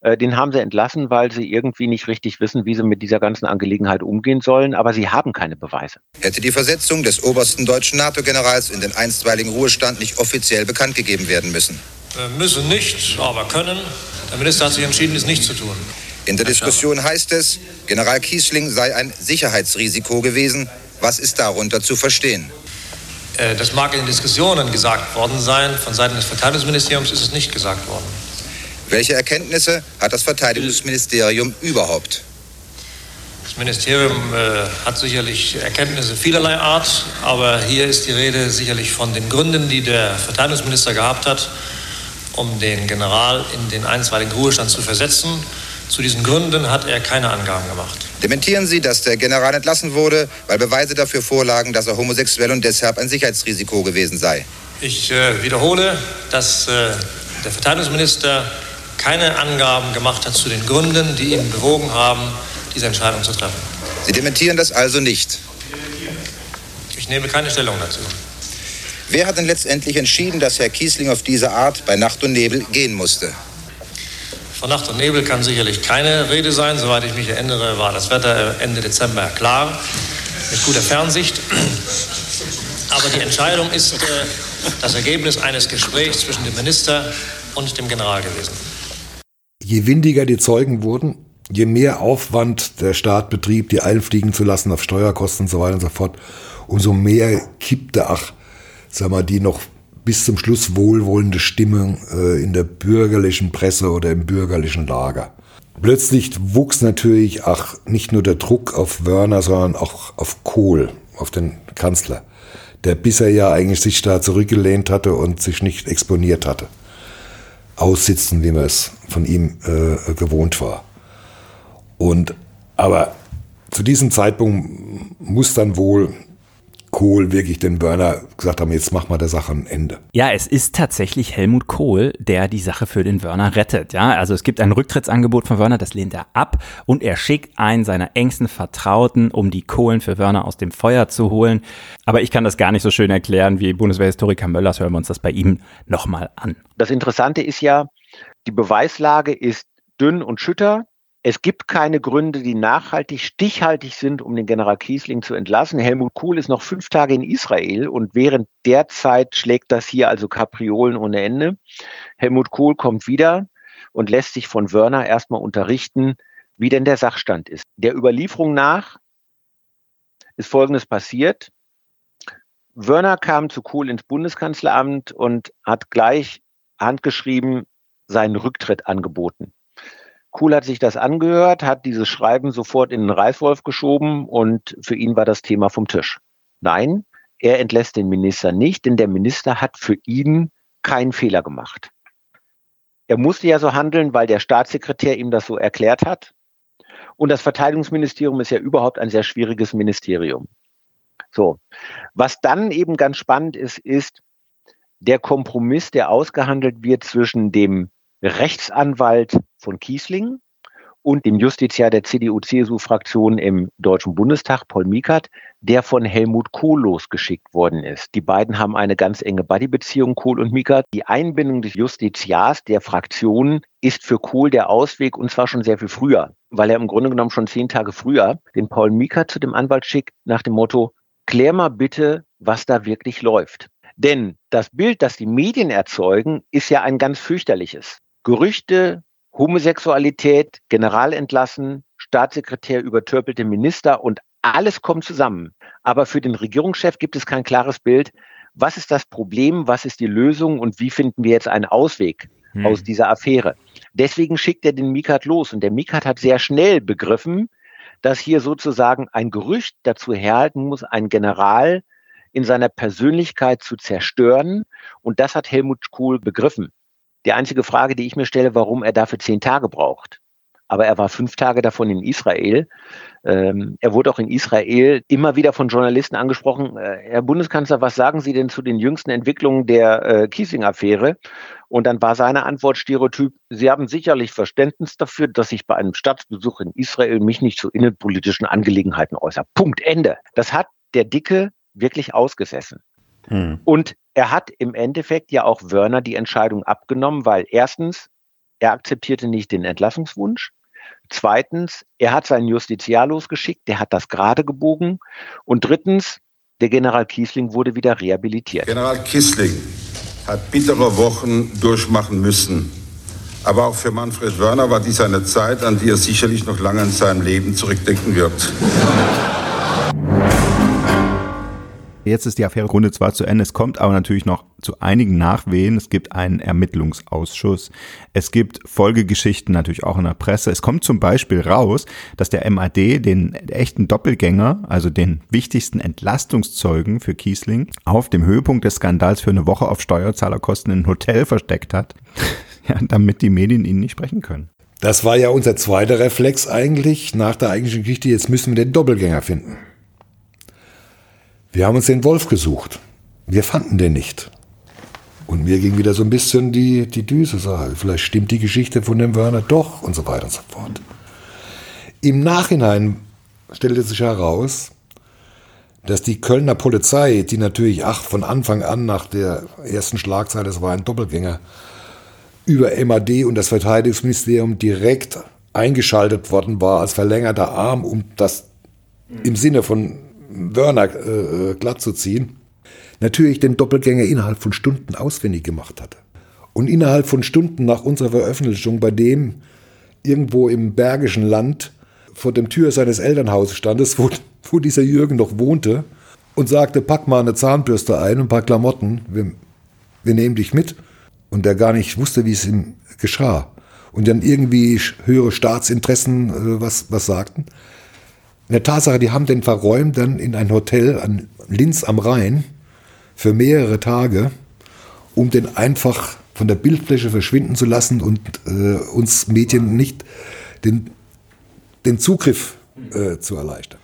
äh, den haben sie entlassen, weil sie irgendwie nicht richtig wissen, wie sie mit dieser ganzen Angelegenheit umgehen sollen, aber sie haben keine Beweise.
Hätte die Versetzung des obersten deutschen NATO-Generals in den einstweiligen Ruhestand nicht offiziell bekannt gegeben werden müssen?
Wir müssen nicht, aber können. Der Minister hat sich entschieden, dies nicht zu tun.
In der Diskussion heißt es, General Kiesling sei ein Sicherheitsrisiko gewesen. Was ist darunter zu verstehen?
Äh, das mag in Diskussionen gesagt worden sein. Von Seiten des Verteidigungsministeriums ist es nicht gesagt worden.
Welche Erkenntnisse hat das Verteidigungsministerium überhaupt?
Das Ministerium äh, hat sicherlich Erkenntnisse vielerlei Art, aber hier ist die Rede sicherlich von den Gründen, die der Verteidigungsminister gehabt hat, um den General in den einstweiligen Ruhestand zu versetzen. Zu diesen Gründen hat er keine Angaben gemacht.
Dementieren Sie, dass der General entlassen wurde, weil Beweise dafür vorlagen, dass er homosexuell und deshalb ein Sicherheitsrisiko gewesen sei?
Ich äh, wiederhole, dass äh, der Verteidigungsminister keine Angaben gemacht hat zu den Gründen, die ihn bewogen haben, diese Entscheidung zu treffen.
Sie dementieren das also nicht?
Ich nehme keine Stellung dazu.
Wer hat denn letztendlich entschieden, dass Herr Kiesling auf diese Art bei Nacht und Nebel gehen musste?
Von Nacht und Nebel kann sicherlich keine Rede sein. Soweit ich mich erinnere, war das Wetter Ende Dezember klar, mit guter Fernsicht. Aber die Entscheidung ist äh, das Ergebnis eines Gesprächs zwischen dem Minister und dem General gewesen.
Je windiger die Zeugen wurden, je mehr Aufwand der Staat betrieb, die einfliegen zu lassen auf Steuerkosten und so weiter und so fort, umso mehr kippte, ach, sag mal, die noch bis zum Schluss wohlwollende Stimmung äh, in der bürgerlichen Presse oder im bürgerlichen Lager. Plötzlich wuchs natürlich auch nicht nur der Druck auf Wörner, sondern auch auf Kohl, auf den Kanzler, der bisher ja eigentlich sich da zurückgelehnt hatte und sich nicht exponiert hatte. Aussitzen, wie man es von ihm äh, gewohnt war. Und aber zu diesem Zeitpunkt muss dann wohl Kohl wirklich den Burner gesagt haben, jetzt mach mal der Sache ein Ende.
Ja, es ist tatsächlich Helmut Kohl, der die Sache für den Wörner rettet. Ja, also es gibt ein Rücktrittsangebot von Wörner, das lehnt er ab und er schickt einen seiner engsten Vertrauten, um die Kohlen für Wörner aus dem Feuer zu holen. Aber ich kann das gar nicht so schön erklären wie Bundeswehrhistoriker Möllers. Hören wir uns das bei ihm nochmal an.
Das Interessante ist ja, die Beweislage ist dünn und schütter. Es gibt keine Gründe, die nachhaltig, stichhaltig sind, um den General Kiesling zu entlassen. Helmut Kohl ist noch fünf Tage in Israel und während der Zeit schlägt das hier also Kapriolen ohne Ende. Helmut Kohl kommt wieder und lässt sich von Wörner erstmal unterrichten, wie denn der Sachstand ist. Der Überlieferung nach ist Folgendes passiert. Wörner kam zu Kohl ins Bundeskanzleramt und hat gleich handgeschrieben seinen Rücktritt angeboten. Kohl hat sich das angehört, hat dieses Schreiben sofort in den Reißwolf geschoben und für ihn war das Thema vom Tisch. Nein, er entlässt den Minister nicht, denn der Minister hat für ihn keinen Fehler gemacht. Er musste ja so handeln, weil der Staatssekretär ihm das so erklärt hat. Und das Verteidigungsministerium ist ja überhaupt ein sehr schwieriges Ministerium. So. Was dann eben ganz spannend ist, ist der Kompromiss, der ausgehandelt wird zwischen dem Rechtsanwalt von Kiesling und dem Justiziar der CDU-CSU-Fraktion im Deutschen Bundestag, Paul Miekert, der von Helmut Kohl losgeschickt worden ist. Die beiden haben eine ganz enge Buddy-Beziehung, Kohl und Miekert. Die Einbindung des Justiziars der Fraktion ist für Kohl der Ausweg und zwar schon sehr viel früher, weil er im Grunde genommen schon zehn Tage früher den Paul Miekert zu dem Anwalt schickt nach dem Motto, klär mal bitte, was da wirklich läuft. Denn das Bild, das die Medien erzeugen, ist ja ein ganz fürchterliches. Gerüchte, Homosexualität, General entlassen, Staatssekretär übertürpelte Minister und alles kommt zusammen. Aber für den Regierungschef gibt es kein klares Bild. Was ist das Problem? Was ist die Lösung? Und wie finden wir jetzt einen Ausweg hm. aus dieser Affäre? Deswegen schickt er den Mikat los. Und der Mikat hat sehr schnell begriffen, dass hier sozusagen ein Gerücht dazu herhalten muss, ein General in seiner Persönlichkeit zu zerstören. Und das hat Helmut Kohl begriffen. Die einzige Frage, die ich mir stelle, warum er dafür zehn Tage braucht. Aber er war fünf Tage davon in Israel. Ähm, er wurde auch in Israel immer wieder von Journalisten angesprochen. Äh, Herr Bundeskanzler, was sagen Sie denn zu den jüngsten Entwicklungen der äh, Kiesing-Affäre? Und dann war seine Antwort Stereotyp, Sie haben sicherlich Verständnis dafür, dass ich bei einem Staatsbesuch in Israel mich nicht zu innenpolitischen Angelegenheiten äußere. Punkt, Ende. Das hat der Dicke wirklich ausgesessen. Hm. Und er hat im Endeffekt ja auch Wörner die Entscheidung abgenommen, weil erstens, er akzeptierte nicht den Entlassungswunsch. Zweitens, er hat seinen Justiziar losgeschickt, der hat das gerade gebogen. Und drittens, der General Kiesling wurde wieder rehabilitiert.
General Kiesling hat bittere Wochen durchmachen müssen. Aber auch für Manfred Wörner war dies eine Zeit, an die er sicherlich noch lange in seinem Leben zurückdenken wird.
Jetzt ist die Affäre Runde zwar zu Ende, es kommt aber natürlich noch zu einigen Nachwehen. Es gibt einen Ermittlungsausschuss. Es gibt Folgegeschichten natürlich auch in der Presse. Es kommt zum Beispiel raus, dass der MAD den echten Doppelgänger, also den wichtigsten Entlastungszeugen für Kiesling, auf dem Höhepunkt des Skandals für eine Woche auf Steuerzahlerkosten in ein Hotel versteckt hat, ja, damit die Medien ihn nicht sprechen können.
Das war ja unser zweiter Reflex eigentlich nach der eigentlichen Geschichte. Jetzt müssen wir den Doppelgänger finden. Wir haben uns den Wolf gesucht. Wir fanden den nicht. Und mir ging wieder so ein bisschen die, die Düse. So, vielleicht stimmt die Geschichte von dem Werner doch und so weiter und so fort. Im Nachhinein stellte sich heraus, dass die Kölner Polizei, die natürlich ach, von Anfang an nach der ersten Schlagzeile, es war ein Doppelgänger, über MAD und das Verteidigungsministerium direkt eingeschaltet worden war als verlängerter Arm, um das im Sinne von Wörner äh, glatt zu ziehen, natürlich den Doppelgänger innerhalb von Stunden auswendig gemacht hatte. Und innerhalb von Stunden nach unserer Veröffentlichung bei dem irgendwo im Bergischen Land vor dem Tür seines Elternhauses standes, wo, wo dieser Jürgen noch wohnte, und sagte, pack mal eine Zahnbürste ein ein paar Klamotten, wir, wir nehmen dich mit. Und der gar nicht wusste, wie es ihm geschah. Und dann irgendwie höhere Staatsinteressen äh, was, was sagten. In der Tatsache, die haben den verräumt dann in ein Hotel an Linz am Rhein für mehrere Tage, um den einfach von der Bildfläche verschwinden zu lassen und äh, uns Medien nicht den, den Zugriff äh, zu erleichtern.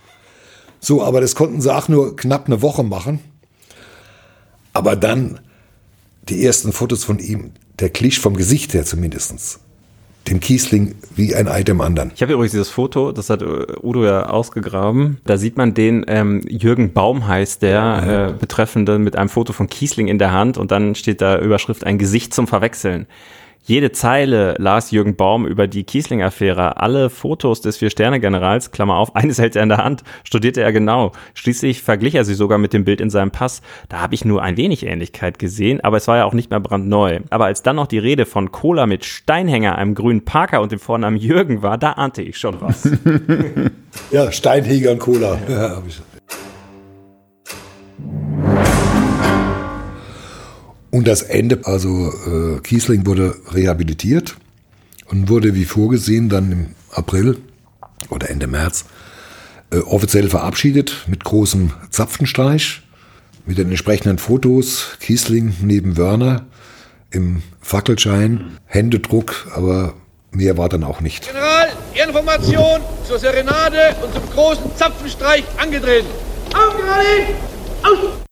So, aber das konnten sie auch nur knapp eine Woche machen. Aber dann die ersten Fotos von ihm, der Klisch vom Gesicht her zumindestens dem Kiesling wie ein Ei dem anderen.
Ich habe übrigens dieses Foto, das hat äh, Udo ja ausgegraben. Da sieht man den ähm, Jürgen Baum heißt der ja. äh, Betreffende mit einem Foto von Kiesling in der Hand und dann steht da Überschrift ein Gesicht zum Verwechseln jede Zeile las Jürgen Baum über die Kiesling-Affäre. Alle Fotos des Vier-Sterne-Generals, Klammer auf, eines hält er in der Hand, studierte er genau. Schließlich verglich er sie sogar mit dem Bild in seinem Pass. Da habe ich nur ein wenig Ähnlichkeit gesehen, aber es war ja auch nicht mehr brandneu. Aber als dann noch die Rede von Cola mit Steinhänger, einem grünen Parker und dem Vornamen Jürgen war, da ahnte ich schon was.
ja, Steinhänger und Cola. Ja, hab ich. Und das Ende, also äh, Kiesling wurde rehabilitiert und wurde wie vorgesehen dann im April oder Ende März äh, offiziell verabschiedet mit großem Zapfenstreich, mit den entsprechenden Fotos, Kiesling neben Wörner im Fackelschein, Händedruck, aber mehr war dann auch nicht.
General, Information zur Serenade und zum großen Zapfenstreich angetreten. Auf, gerade! Aus!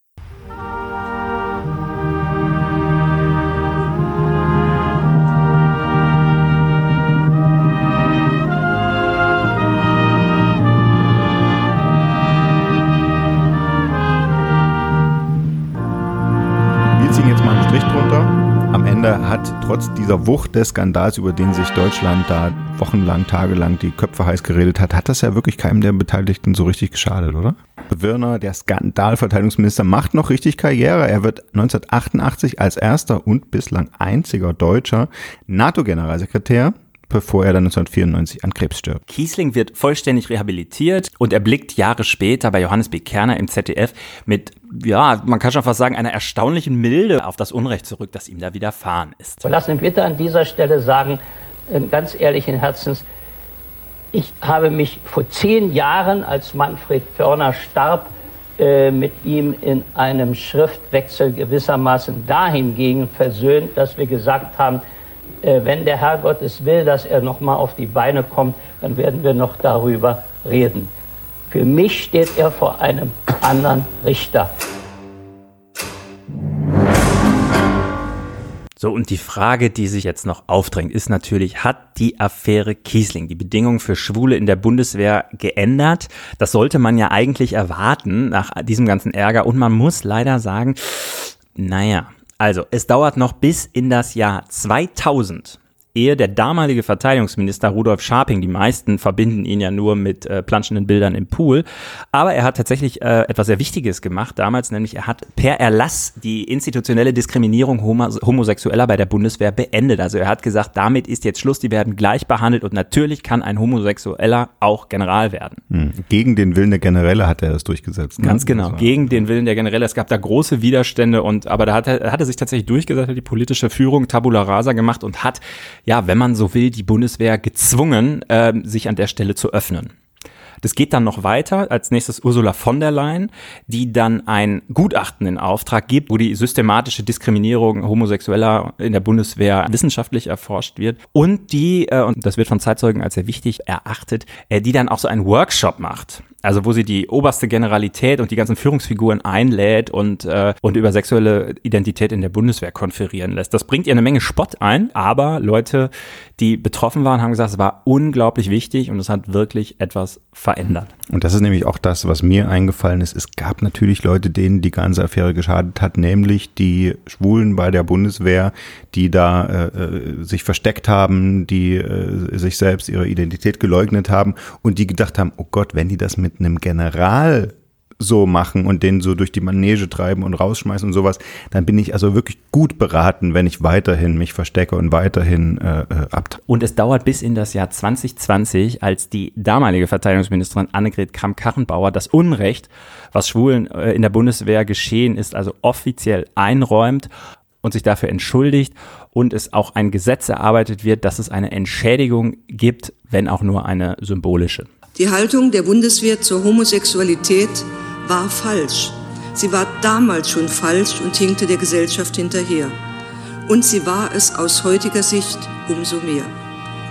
Hat trotz dieser Wucht des Skandals, über den sich Deutschland da wochenlang, tagelang die Köpfe heiß geredet hat, hat das ja wirklich keinem der Beteiligten so richtig geschadet, oder? Wirner, der Skandalverteidigungsminister, macht noch richtig Karriere. Er wird 1988 als erster und bislang einziger deutscher NATO-Generalsekretär bevor er dann 1994 an Krebs stirbt.
Kiesling wird vollständig rehabilitiert und er blickt Jahre später bei Johannes B. Kerner im ZDF mit, ja, man kann schon fast sagen, einer erstaunlichen Milde auf das Unrecht zurück, das ihm da widerfahren ist.
Lass mich bitte an dieser Stelle sagen, äh, ganz ehrlichen Herzens, ich habe mich vor zehn Jahren, als Manfred Förner starb, äh, mit ihm in einem Schriftwechsel gewissermaßen dahingegen versöhnt, dass wir gesagt haben, wenn der Herrgott es will, dass er noch mal auf die Beine kommt, dann werden wir noch darüber reden. Für mich steht er vor einem anderen Richter.
So, und die Frage, die sich jetzt noch aufdrängt, ist natürlich, hat die Affäre Kiesling die Bedingungen für Schwule in der Bundeswehr geändert? Das sollte man ja eigentlich erwarten nach diesem ganzen Ärger. Und man muss leider sagen, naja, also, es dauert noch bis in das Jahr 2000, ehe der damalige Verteidigungsminister Rudolf Scharping, die meisten verbinden ihn ja nur mit äh, planschenden Bildern im Pool, aber er hat tatsächlich äh, etwas sehr Wichtiges gemacht damals, nämlich er hat per Erlass die institutionelle Diskriminierung Homo Homosexueller bei der Bundeswehr beendet. Also er hat gesagt, damit ist jetzt Schluss, die werden gleich behandelt und natürlich kann ein Homosexueller auch General werden.
Hm. Gegen den Willen der Generäle hat er das durchgesetzt.
Ne? Ganz genau, gegen den Willen der Generäle. Es gab da große Widerstände und aber da hat er, hat er sich tatsächlich durchgesetzt, hat die politische Führung Tabula Rasa gemacht und hat ja, wenn man so will, die Bundeswehr gezwungen, äh, sich an der Stelle zu öffnen. Das geht dann noch weiter. Als nächstes Ursula von der Leyen, die dann ein Gutachten in Auftrag gibt, wo die systematische Diskriminierung Homosexueller in der Bundeswehr wissenschaftlich erforscht wird. Und die, äh, und das wird von Zeitzeugen als sehr wichtig erachtet, äh, die dann auch so einen Workshop macht also wo sie die oberste Generalität und die ganzen Führungsfiguren einlädt und, äh, und über sexuelle Identität in der Bundeswehr konferieren lässt. Das bringt ihr eine Menge Spott ein, aber Leute, die betroffen waren, haben gesagt, es war unglaublich wichtig und es hat wirklich etwas verändert.
Und das ist nämlich auch das, was mir eingefallen ist. Es gab natürlich Leute, denen die ganze Affäre geschadet hat, nämlich die Schwulen bei der Bundeswehr, die da äh, äh sich versteckt haben, die äh, sich selbst ihre Identität geleugnet haben und die gedacht haben, oh Gott, wenn die das mit einem General so machen und den so durch die Manege treiben und rausschmeißen und sowas, dann bin ich also wirklich gut beraten, wenn ich weiterhin mich verstecke und weiterhin äh, äh ab.
Und es dauert bis in das Jahr 2020, als die damalige Verteidigungsministerin Annegret Kramp-Karrenbauer das Unrecht, was Schwulen äh, in der Bundeswehr geschehen ist, also offiziell einräumt und sich dafür entschuldigt und es auch ein Gesetz erarbeitet wird, dass es eine Entschädigung gibt, wenn auch nur eine symbolische.
Die Haltung der Bundeswehr zur Homosexualität war falsch. Sie war damals schon falsch und hinkte der Gesellschaft hinterher. Und sie war es aus heutiger Sicht umso mehr.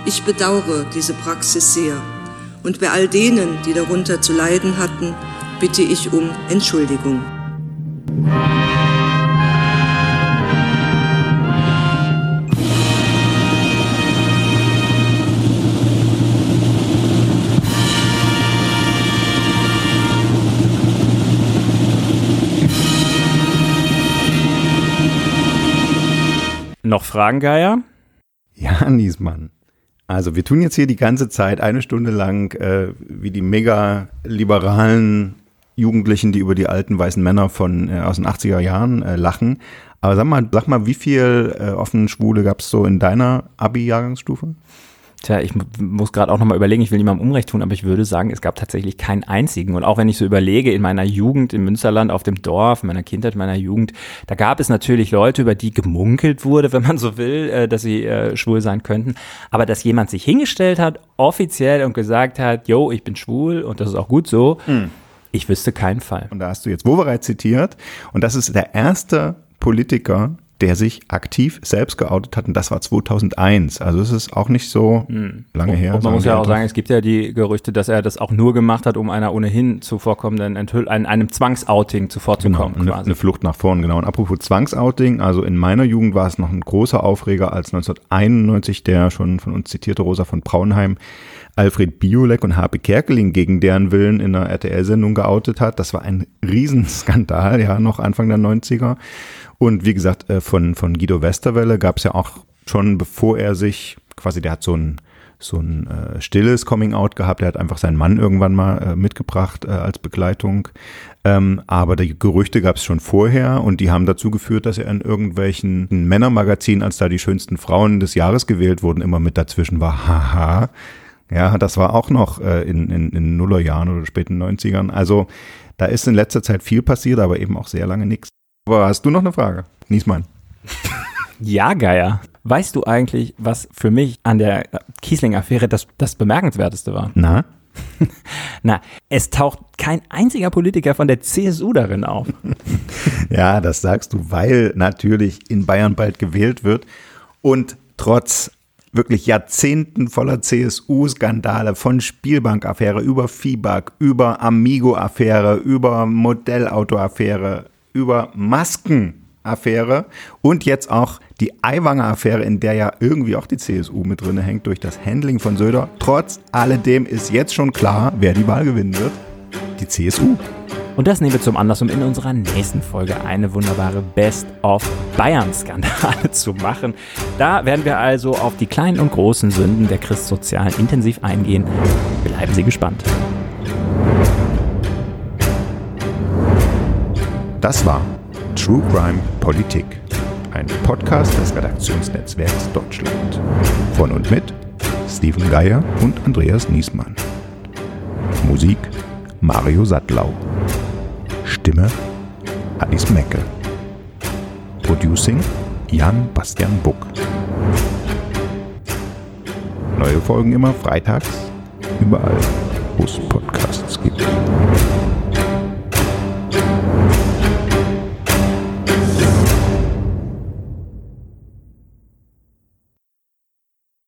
Ich bedauere diese Praxis sehr. Und bei all denen, die darunter zu leiden hatten, bitte ich um Entschuldigung.
Noch Fragen, Geier?
Ja, Niesmann. Also wir tun jetzt hier die ganze Zeit eine Stunde lang äh, wie die mega liberalen Jugendlichen, die über die alten weißen Männer von äh, aus den 80er Jahren äh, lachen. Aber sag mal, sag mal, wie viel äh, offene Schwule gab es so in deiner Abi-Jahrgangsstufe?
Tja, ich muss gerade auch nochmal überlegen, ich will niemandem Unrecht tun, aber ich würde sagen, es gab tatsächlich keinen einzigen. Und auch wenn ich so überlege, in meiner Jugend im Münsterland, auf dem Dorf, in meiner Kindheit, in meiner Jugend, da gab es natürlich Leute, über die gemunkelt wurde, wenn man so will, äh, dass sie äh, schwul sein könnten. Aber dass jemand sich hingestellt hat, offiziell und gesagt hat, yo, ich bin schwul und das ist auch gut so, hm. ich wüsste keinen Fall.
Und da hast du jetzt Wovereit zitiert und das ist der erste Politiker, der sich aktiv selbst geoutet hat und das war 2001. Also es ist auch nicht so hm. lange her.
Und man muss ja auch sagen, es gibt ja die Gerüchte, dass er das auch nur gemacht hat, um einer ohnehin zuvorkommenden Enthüll einem, einem Zwangsouting zuvorzukommen.
Genau, eine, eine, Flucht nach vorn, genau. Und apropos Zwangsouting, also in meiner Jugend war es noch ein großer Aufreger, als 1991 der schon von uns zitierte Rosa von Braunheim Alfred Biolek und Harpe Kerkeling gegen deren Willen in einer RTL-Sendung geoutet hat. Das war ein Riesenskandal, ja, noch Anfang der 90er. Und wie gesagt, äh, von, von Guido Westerwelle gab es ja auch schon, bevor er sich, quasi, der hat so ein, so ein äh, stilles Coming-out gehabt. Er hat einfach seinen Mann irgendwann mal äh, mitgebracht äh, als Begleitung. Ähm, aber die Gerüchte gab es schon vorher und die haben dazu geführt, dass er in irgendwelchen Männermagazinen, als da die schönsten Frauen des Jahres gewählt wurden, immer mit dazwischen war. Haha. Ja, das war auch noch äh, in, in, in Nullerjahren oder späten 90ern. Also da ist in letzter Zeit viel passiert, aber eben auch sehr lange nichts. Aber hast du noch eine Frage? Niesmann.
Ja, Geier. Weißt du eigentlich, was für mich an der Kiesling-Affäre das, das Bemerkenswerteste war?
Na?
Na, es taucht kein einziger Politiker von der CSU darin auf.
ja, das sagst du, weil natürlich in Bayern bald gewählt wird und trotz wirklich Jahrzehnten voller CSU-Skandale, von Spielbank-Affäre über FIBAG, über Amigo-Affäre, über Modellauto-Affäre, über Masken-Affäre und jetzt auch die Aiwanger-Affäre, in der ja irgendwie auch die CSU mit drin hängt durch das Handling von Söder. Trotz alledem ist jetzt schon klar, wer die Wahl gewinnen wird. Die CSU.
Und das nehmen wir zum Anlass, um in unserer nächsten Folge eine wunderbare Best of Bayern-Skandale zu machen. Da werden wir also auf die kleinen und großen Sünden der Christsozialen intensiv eingehen. Bleiben Sie gespannt.
Das war True Crime Politik, ein Podcast des Redaktionsnetzwerks Deutschland. Von und mit Steven Geier und Andreas Niesmann. Musik Mario Sattlau. Stimme Alice Mecke. Producing Jan Bastian Buck. Neue Folgen immer freitags, überall, wo es Podcasts gibt.